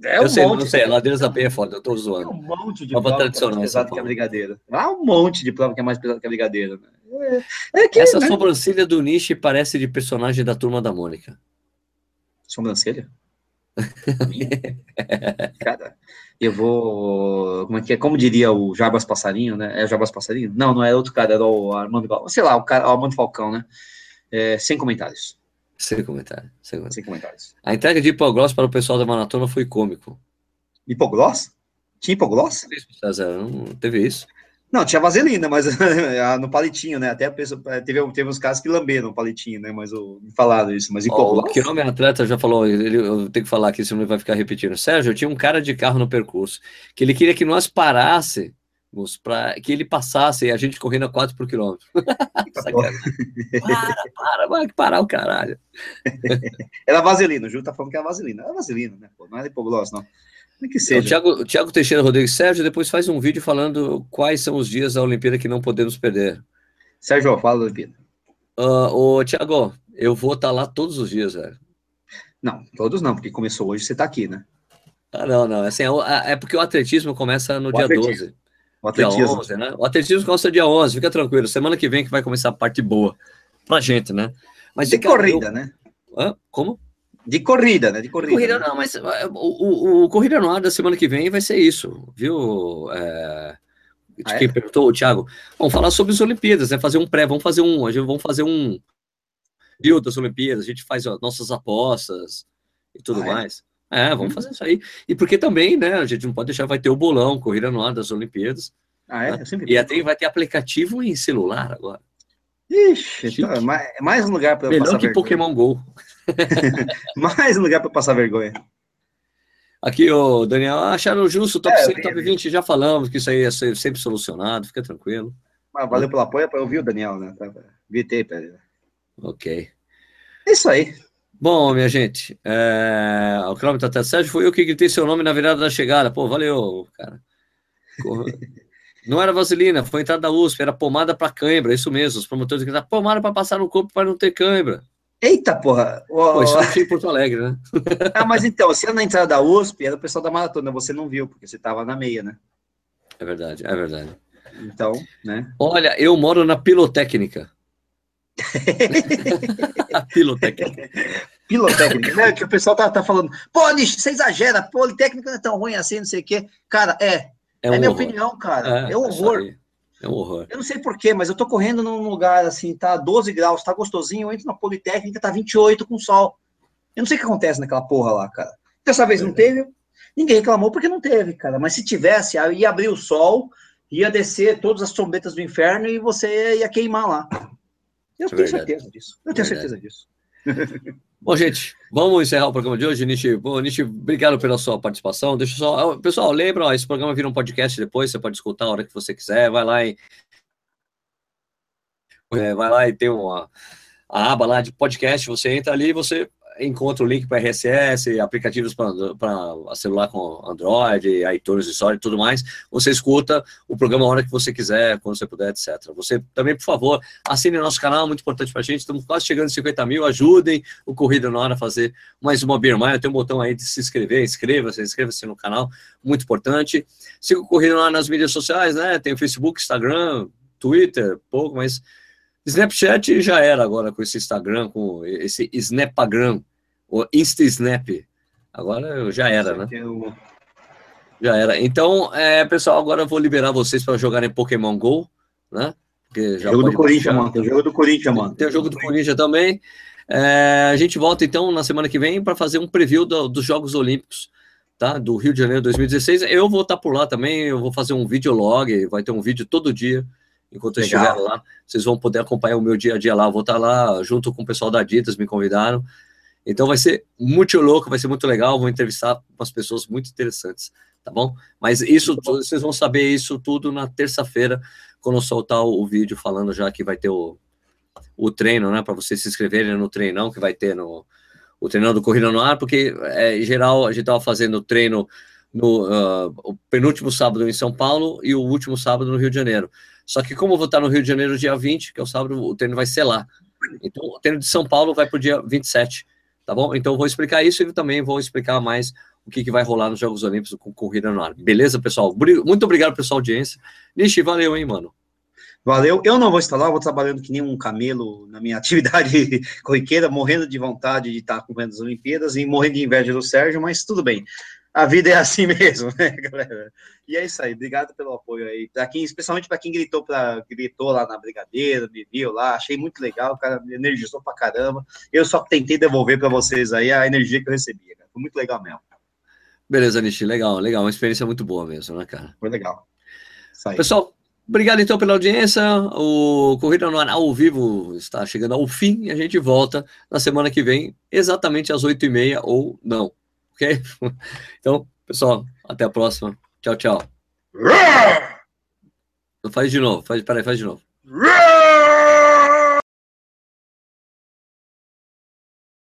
É um eu sei, monte, não sei, a Ladeiras da Penha é foda, eu tô zoando. Tem um monte de prova, tradicional, que é mais pesado que a Brigadeiro. Há um monte de prova que é mais pesado que a Brigadeiro. Né? É, é que, Essa né? sobrancelha do Nishi parece de personagem da Turma da Mônica. Sobrancelha? Cara, eu vou. Como é que é? Como diria o Jarbas Passarinho, né? É o Jarbas Passarinho? Não, não é outro cara, era o Armando. Sei lá, o, cara, o Armando Falcão, né? É, sem comentários. Sem comentário, sem comentário. Sem comentários. A entrega de hipogloss para o pessoal da maratona foi cômico. Hipogloss? Tinha hipogloss? Não teve isso. Não, tinha vaselina, mas no palitinho, né? Até a pessoa, teve, teve uns casos que lamberam o palitinho, né? Mas o, me falaram isso. Mas oh, o que nome atleta já falou, ele, eu tenho que falar aqui, senão ele vai ficar repetindo. Sérgio, eu tinha um cara de carro no percurso que ele queria que nós parássemos para que ele passasse e a gente correndo a 4 por quilômetro. para, para, vai parar o caralho. Era vaselina, o Ju tá falando que era vaselina. Era vaselina, né? Pô, não era hipogloss, não. Que seja. O Thiago, o Thiago Teixeira Rodrigues Sérgio depois faz um vídeo falando quais são os dias da Olimpíada que não podemos perder. Sérgio, fala da Olimpíada. Uh, ô, Thiago, eu vou estar tá lá todos os dias, velho. Não, todos não, porque começou hoje, você está aqui, né? Ah, não, não. Assim, é, é porque o atletismo começa no o dia atletismo. 12. O atletismo. Dia 11, né? O atletismo começa dia 11, fica tranquilo. Semana que vem que vai começar a parte boa pra gente, né? Mas de corrida, eu... né? Hã? Como? De corrida, né? De corrida. corrida não, mas é, o, o, o, Corrida no Ar da semana que vem vai ser isso, viu? É, ah, quem é? perguntou, o Thiago. Vamos falar sobre as Olimpíadas, né? Fazer um pré, vamos fazer um, a gente vamos fazer um viu das Olimpíadas, a gente faz ó, nossas apostas e tudo ah, é? mais. É, vamos hum. fazer isso aí. E porque também, né, a gente não pode deixar, vai ter o bolão, corrida no ar das Olimpíadas. Ah, é? Né? E até vai ter aplicativo em celular agora. Ixi, então, mais, mais um lugar para Melhor que vergonha. Pokémon GO. mais um lugar para passar vergonha. Aqui, o Daniel, acharam justo, top é, 100, top 20, já falamos que isso aí ia ser sempre solucionado, fica tranquilo. Mas valeu pelo apoio, eu vi o Daniel, né? Tá, VT, pera. Ok. É isso aí. Bom, minha gente, é... o quilômetro até Sérgio foi eu que gritei seu nome na virada da chegada. Pô, valeu, cara. Não era vaselina, foi entrada da USP, era pomada para cãibra, isso mesmo. Os promotores gritaram, pomada para passar no corpo para não ter cãibra. Eita, porra! Pô, isso tinha em Porto Alegre, né? ah, mas então, se era na entrada da USP, era o pessoal da maratona, você não viu, porque você estava na meia, né? É verdade, é verdade. Então, né? Olha, eu moro na pilotécnica. pilotécnica. Pilotécnica, né? Que o pessoal tá, tá falando, pô, Nish, você exagera, politécnica não é tão ruim assim, não sei o quê. Cara, é, é, um é minha horror. opinião, cara. É, é um horror. É um horror. Eu não sei porquê, mas eu tô correndo num lugar assim, tá 12 graus, tá gostosinho, eu entro na Politécnica, tá 28 com sol. Eu não sei o que acontece naquela porra lá, cara. Dessa vez não teve, ninguém reclamou porque não teve, cara. Mas se tivesse, ia abrir o sol, ia descer todas as trombetas do inferno e você ia queimar lá. Eu é tenho verdade. certeza disso. Eu tenho é certeza disso. Bom, gente, vamos encerrar o programa de hoje. Nishi, bom, Nishi, obrigado pela sua participação. Deixa só. Pessoal, lembra, ó, esse programa vira um podcast depois, você pode escutar a hora que você quiser. Vai lá e. É, vai lá e tem uma a aba lá de podcast, você entra ali e você encontra o link para RSS, aplicativos para celular com Android, iTunes, Store e tudo mais. Você escuta o programa a hora que você quiser, quando você puder, etc. Você também, por favor, assine nosso canal, muito importante para a gente. Estamos quase chegando a 50 mil. Ajudem o Corrida na Hora a fazer mais uma Mile. Tem um botão aí de se inscrever, inscreva-se, inscreva-se no canal, muito na Siga o Corrida lá nas mídias sociais, né? Tem o Facebook, Instagram, Twitter, pouco, mas Snapchat já era agora com esse Instagram, com esse Snapagram, o Insta Snap. Agora já era, né? Já era. Então, é, pessoal, agora eu vou liberar vocês para jogarem Pokémon GO, né? Porque já jogo do Corinthians, mano. Tem o jogo do Corinthians, mano. Tem o jogo do Corinthians também. É, a gente volta então na semana que vem para fazer um preview do, dos Jogos Olímpicos, tá? Do Rio de Janeiro 2016. Eu vou estar por lá também, eu vou fazer um videolog, vai ter um vídeo todo dia enquanto eu estiver lá. Vocês vão poder acompanhar o meu dia a dia lá. vou estar lá junto com o pessoal da Adidas, me convidaram. Então vai ser muito louco, vai ser muito legal. Vou entrevistar umas pessoas muito interessantes tá bom? Mas isso, vocês vão saber isso tudo na terça-feira, quando eu soltar o, o, vídeo falando já que vai ter o, o treino, né? Para vocês se inscreverem no treinão que vai ter no o treinão do Corrida no Ar, porque é, em geral a gente estava fazendo treino no uh, o penúltimo sábado em São Paulo e o último sábado no Rio de Janeiro. Só que como eu vou estar no Rio de Janeiro dia 20, que é o sábado, o treino vai ser lá. Então o treino de São Paulo vai para o dia 27, tá bom? Então eu vou explicar isso e também vou explicar mais o que, que vai rolar nos Jogos Olímpicos com Corrida no Ar. Beleza, pessoal? Muito obrigado pela sua audiência. Nishi, valeu, hein, mano? Valeu. Eu não vou estar lá, vou trabalhando que nem um camelo na minha atividade corriqueira, morrendo de vontade de estar acompanhando as Olimpíadas e morrendo de inveja do Sérgio, mas tudo bem. A vida é assim mesmo, né, galera? E é isso aí. Obrigado pelo apoio aí. Pra quem, especialmente para quem gritou, pra, gritou lá na Brigadeira, me viu lá, achei muito legal, o cara me energizou pra caramba. Eu só tentei devolver para vocês aí a energia que eu recebia, cara. Foi muito legal mesmo. Beleza, Nishi, legal, legal. Uma experiência muito boa mesmo, né, cara? Foi legal. Pessoal, Obrigado então pela audiência. O Corrida no Ar ao vivo está chegando ao fim e a gente volta na semana que vem, exatamente às oito e meia ou não. Ok? Então, pessoal, até a próxima. Tchau, tchau. Faz de novo. Faz, peraí, faz de novo.